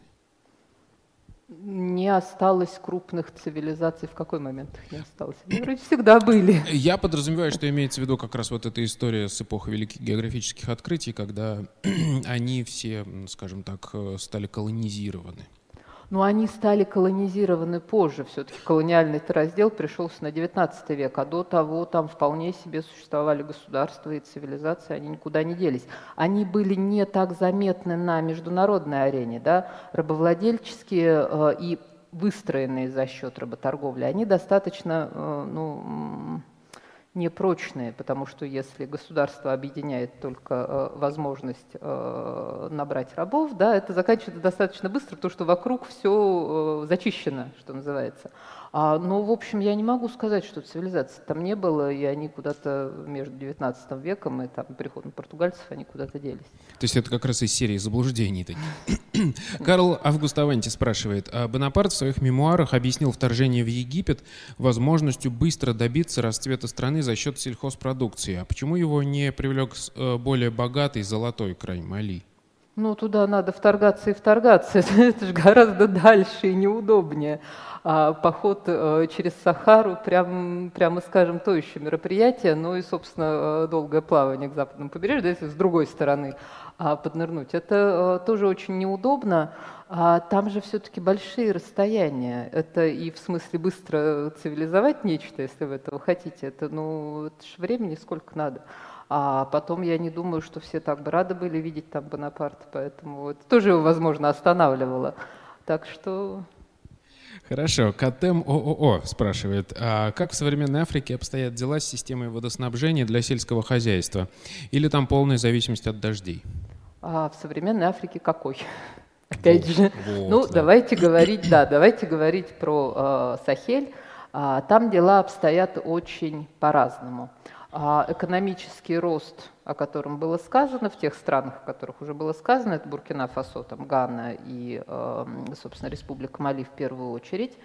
Не осталось крупных цивилизаций. В какой момент их не осталось? Они вроде всегда были. Я подразумеваю, что имеется в виду как раз вот эта история с эпохой великих географических открытий, когда они все, скажем так, э, стали колонизированы но они стали колонизированы позже. Все-таки колониальный раздел пришелся на 19 век, а до того там вполне себе существовали государства и цивилизации, они никуда не делись. Они были не так заметны на международной арене, да, рабовладельческие э, и выстроенные за счет работорговли, они достаточно, э, ну, непрочные, потому что если государство объединяет только э, возможность э, набрать рабов, да, это заканчивается достаточно быстро, потому что вокруг все э, зачищено, что называется. А, но, в общем, я не могу сказать, что цивилизации там не было, и они куда-то между 19 веком и там, приходом португальцев, они куда-то делись. То есть это как раз из серии заблуждений таких. Карл Август Аванти спрашивает, а Бонапарт в своих мемуарах объяснил вторжение в Египет возможностью быстро добиться расцвета страны за счет сельхозпродукции. А почему его не привлек э, более богатый золотой край Мали? Ну, туда надо вторгаться и вторгаться. Это же гораздо дальше и неудобнее а поход э, через Сахару, прям, прямо скажем, то еще мероприятие, ну и, собственно, э, долгое плавание к западному побережью, да, если с другой стороны а, поднырнуть. Это э, тоже очень неудобно. А там же все-таки большие расстояния. Это и в смысле быстро цивилизовать нечто, если вы этого хотите. Это, ну, это же времени сколько надо. А потом я не думаю, что все так бы рады были видеть там Бонапарта, поэтому это тоже его, возможно, останавливало. Так что Хорошо. Катем ООО спрашивает, а как в современной Африке обстоят дела с системой водоснабжения для сельского хозяйства? Или там полная зависимость от дождей? А в современной Африке какой? Опять Вот, же, вот, ну да. давайте говорить, да, давайте говорить про э, Сахель. А, там дела обстоят очень по-разному. А, экономический рост, о котором было сказано в тех странах, о которых уже было сказано, это Буркина-Фасо, там Гана и, э, собственно, Республика Мали в первую очередь,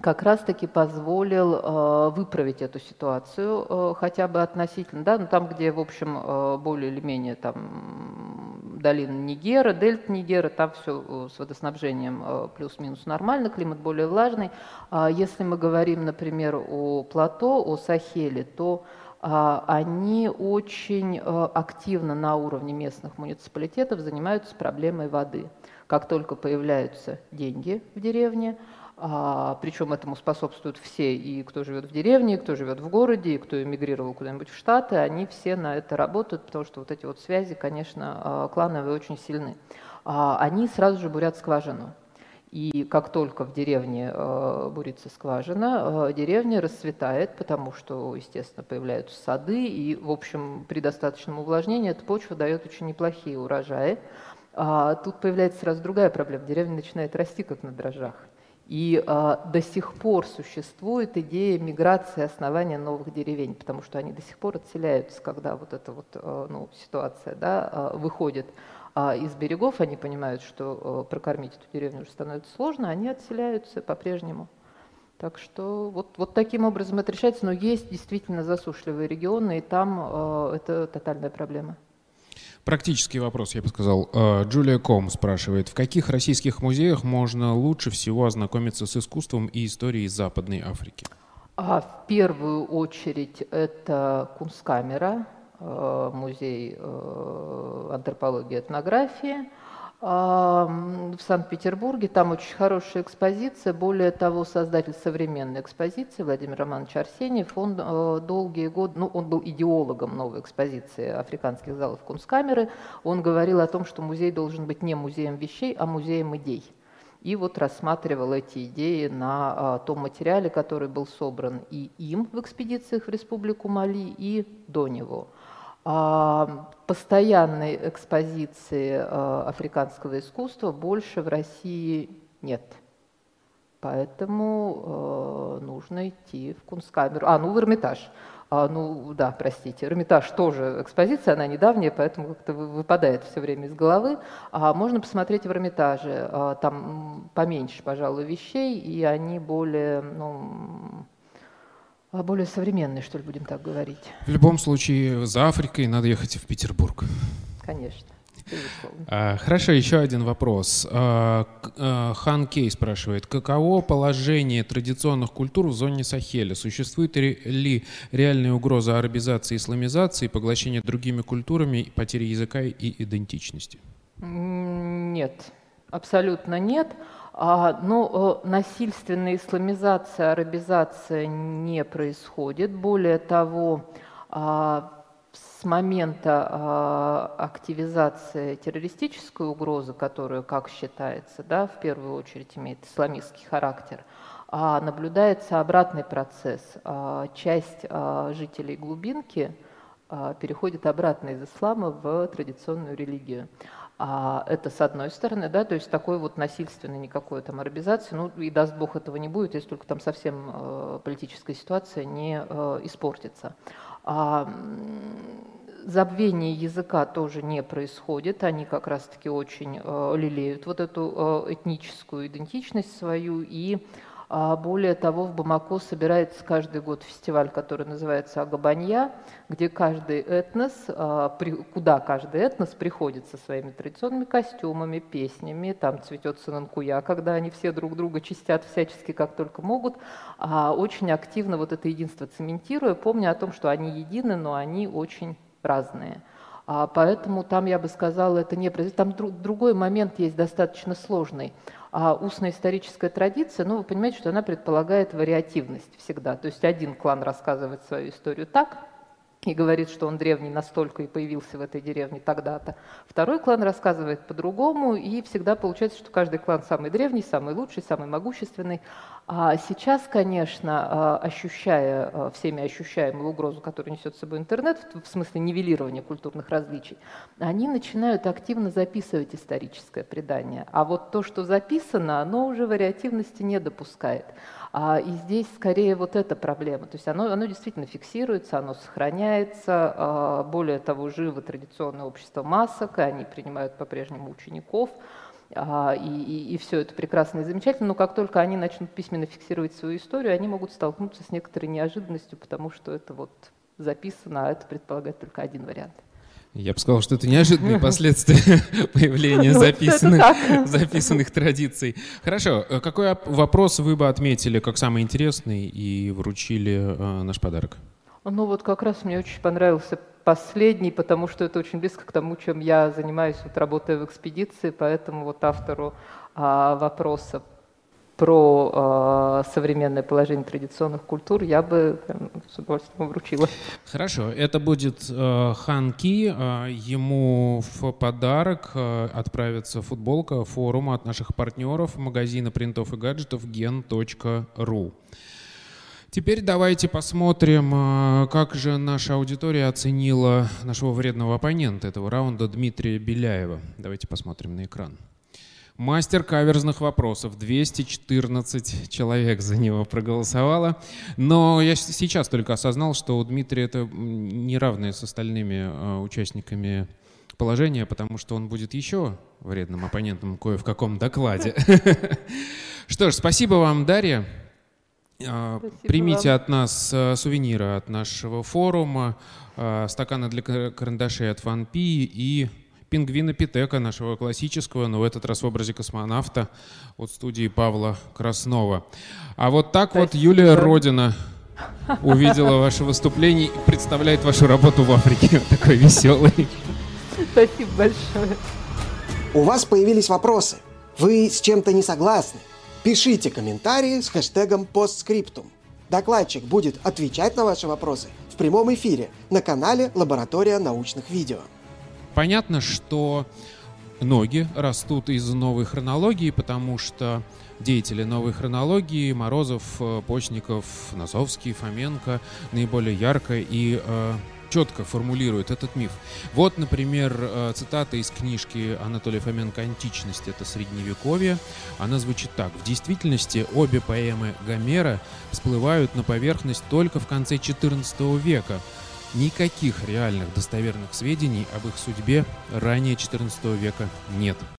как раз-таки позволил э, выправить эту ситуацию э, хотя бы относительно, да, ну, там, где, в общем, э, более или менее там долина Нигера, дельта Нигера, там все с водоснабжением э, плюс-минус нормально, климат более влажный. А если мы говорим, например, о плато, о Сахеле, то а, они очень э, активно на уровне местных муниципалитетов занимаются проблемой воды. Как только появляются деньги в деревне, а, причем этому способствуют все, и кто живет в деревне, и кто живет в городе, и кто эмигрировал куда-нибудь в Штаты, они все на это работают, потому что вот эти вот связи, конечно, а, клановые очень сильны. А, они сразу же бурят скважину. И как только в деревне э, бурится скважина, э, деревня расцветает, потому что, естественно, появляются сады, и, в общем, при достаточном увлажнении эта почва дает очень неплохие урожаи. А тут появляется сразу другая проблема. Деревня начинает расти, как на дрожжах. И а, до сих пор существует идея миграции основания новых деревень, потому что они до сих пор отселяются, когда вот эта вот ну, ситуация да, выходит а, из берегов, они понимают, что а, прокормить эту деревню уже становится сложно, они отселяются по-прежнему. Так что вот, вот таким образом это решается, но есть действительно засушливые регионы, и там а, это тотальная проблема. Практический вопрос, я бы сказал. Э, Джулия Ком спрашивает, в каких российских музеях можно лучше всего ознакомиться с искусством и историей Западной Африки? А в первую очередь это Кунсткамера, э, музей э, антропологии и этнографии. В Санкт-Петербурге там очень хорошая экспозиция. Более того, создатель современной экспозиции Владимир Романович Арсеньев, он э, долгие годы, ну, он был идеологом новой экспозиции африканских залов Кунсткамеры. Он говорил о том, что музей должен быть не музеем вещей, а музеем идей. И вот рассматривал эти идеи на а, том материале, который был собран и им в экспедициях в Республику Мали, и до него. А, постоянной экспозиции а, африканского искусства больше в России нет. Поэтому э, нужно идти в Кунсткамеру. А, ну в Эрмитаж. А, ну да, простите, Эрмитаж тоже экспозиция, она недавняя, поэтому как-то вы- выпадает все время из головы. А можно посмотреть в Эрмитаже. А, там поменьше, пожалуй, вещей, и они более, ну, а, более современные, что ли, будем так говорить. В любом случае, за Африкой надо ехать в Петербург. Конечно. А, Хорошо, еще один вопрос. А, а, Хан Кей спрашивает, каково положение традиционных культур в зоне Сахеля? Существует ли реальная угроза арабизации, исламизации, поглощения другими культурами, потери языка и идентичности? Нет, абсолютно нет. А, Но э, насильственная исламизация, арабизация не происходит. Более того, а, с момента а, активизации террористической угрозы, которая, как считается, да, в первую очередь имеет исламистский характер, а, наблюдается обратный процесс. А, Часть а, жителей глубинки а, переходит обратно из ислама в традиционную религию. А это с одной стороны, да, то есть такой вот насильственной никакой там арабизации, ну и даст Бог этого не будет, если только там совсем э, политическая ситуация не э, испортится. А, забвение языка тоже не происходит, они как раз-таки очень э, лелеют вот эту этническую идентичность свою и более того, в Бамако собирается каждый год фестиваль, который называется Агабанья, где каждый этнос, а, куда каждый этнос приходит со своими традиционными костюмами, песнями, там цветет сынанкуя, когда они все друг друга чистят всячески, как только могут, а очень активно вот это единство цементируя, помня о том, что они едины, но они очень разные. А поэтому там, я бы сказала, это не произойдет. Там дру- другой момент есть достаточно сложный. А устная историческая традиция, ну, вы понимаете, что она предполагает вариативность всегда. То есть один клан рассказывает свою историю так, и говорит, что он древний настолько и появился в этой деревне тогда-то. Второй клан рассказывает по-другому, и всегда получается, что каждый клан самый древний, самый лучший, самый могущественный. А сейчас, конечно, а, ощущая, а, всеми ощущаемую угрозу, которую несет с собой интернет, в смысле нивелирования культурных различий, они начинают активно записывать историческое предание. А вот то, что записано, оно уже вариативности не допускает. А, и здесь скорее вот эта проблема. То есть оно, оно действительно фиксируется, оно сохраняется. А, более того, живо традиционное общество масок, и они принимают по-прежнему учеников. А, и, и, и все это прекрасно и замечательно, но как только они начнут письменно фиксировать свою историю, они могут столкнуться с некоторой неожиданностью, потому что это вот записано, а это предполагает только один вариант. Я бы сказал, что это неожиданные последствия появления записанных, записанных традиций. Хорошо, э, какой вопрос вы бы отметили как самый интересный и вручили э, наш подарок? Ну вот как раз мне очень понравился последний, потому что это очень близко к тому, чем я занимаюсь, вот работая в экспедиции, поэтому вот автору а, вопроса про э, современное положение традиционных культур, я бы прям, с удовольствием вручила. Хорошо, это будет э, Хан. Э, ему в подарок э, отправится футболка форума от наших партнеров магазина принтов и гаджетов gen.ru. Теперь давайте посмотрим, э, как же наша аудитория оценила нашего вредного оппонента этого раунда Дмитрия Беляева. Давайте посмотрим на экран. Мастер каверзных вопросов. 214 человек за него проголосовало. Но я сейчас только осознал, что у Дмитрия это неравное с остальными э, участниками положение, потому что он будет еще вредным оппонентом кое в каком докладе. Что ж, спасибо вам, Дарья. Э, примите от нас э, сувениры от нашего форума, стаканы для карандашей от Фанпи и пингвина Питека, нашего классического, но в этот раз в образе космонавта от студии Павла Краснова. А вот так Спасибо. вот Юлия Родина увидела ваше выступление и представляет вашу работу в Африке. Такой веселый. Спасибо большое. У вас появились вопросы. Вы с чем-то не согласны? Пишите комментарии с хэштегом постскриптум. Докладчик будет отвечать на ваши вопросы в прямом эфире на канале Лаборатория научных видео. Понятно, что ноги растут из новой хронологии, потому что деятели новой хронологии Морозов, э, Почников, Носовский, Фоменко наиболее ярко и э, четко формулируют этот миф. Вот, например, э, цитата из книжки Анатолия Фоменко «Античность. Это средневековье». Она звучит так. «В действительности обе поэмы Гомера всплывают на поверхность только в конце XIV века, Никаких реальных достоверных сведений об их судьбе ранее XIV века нет.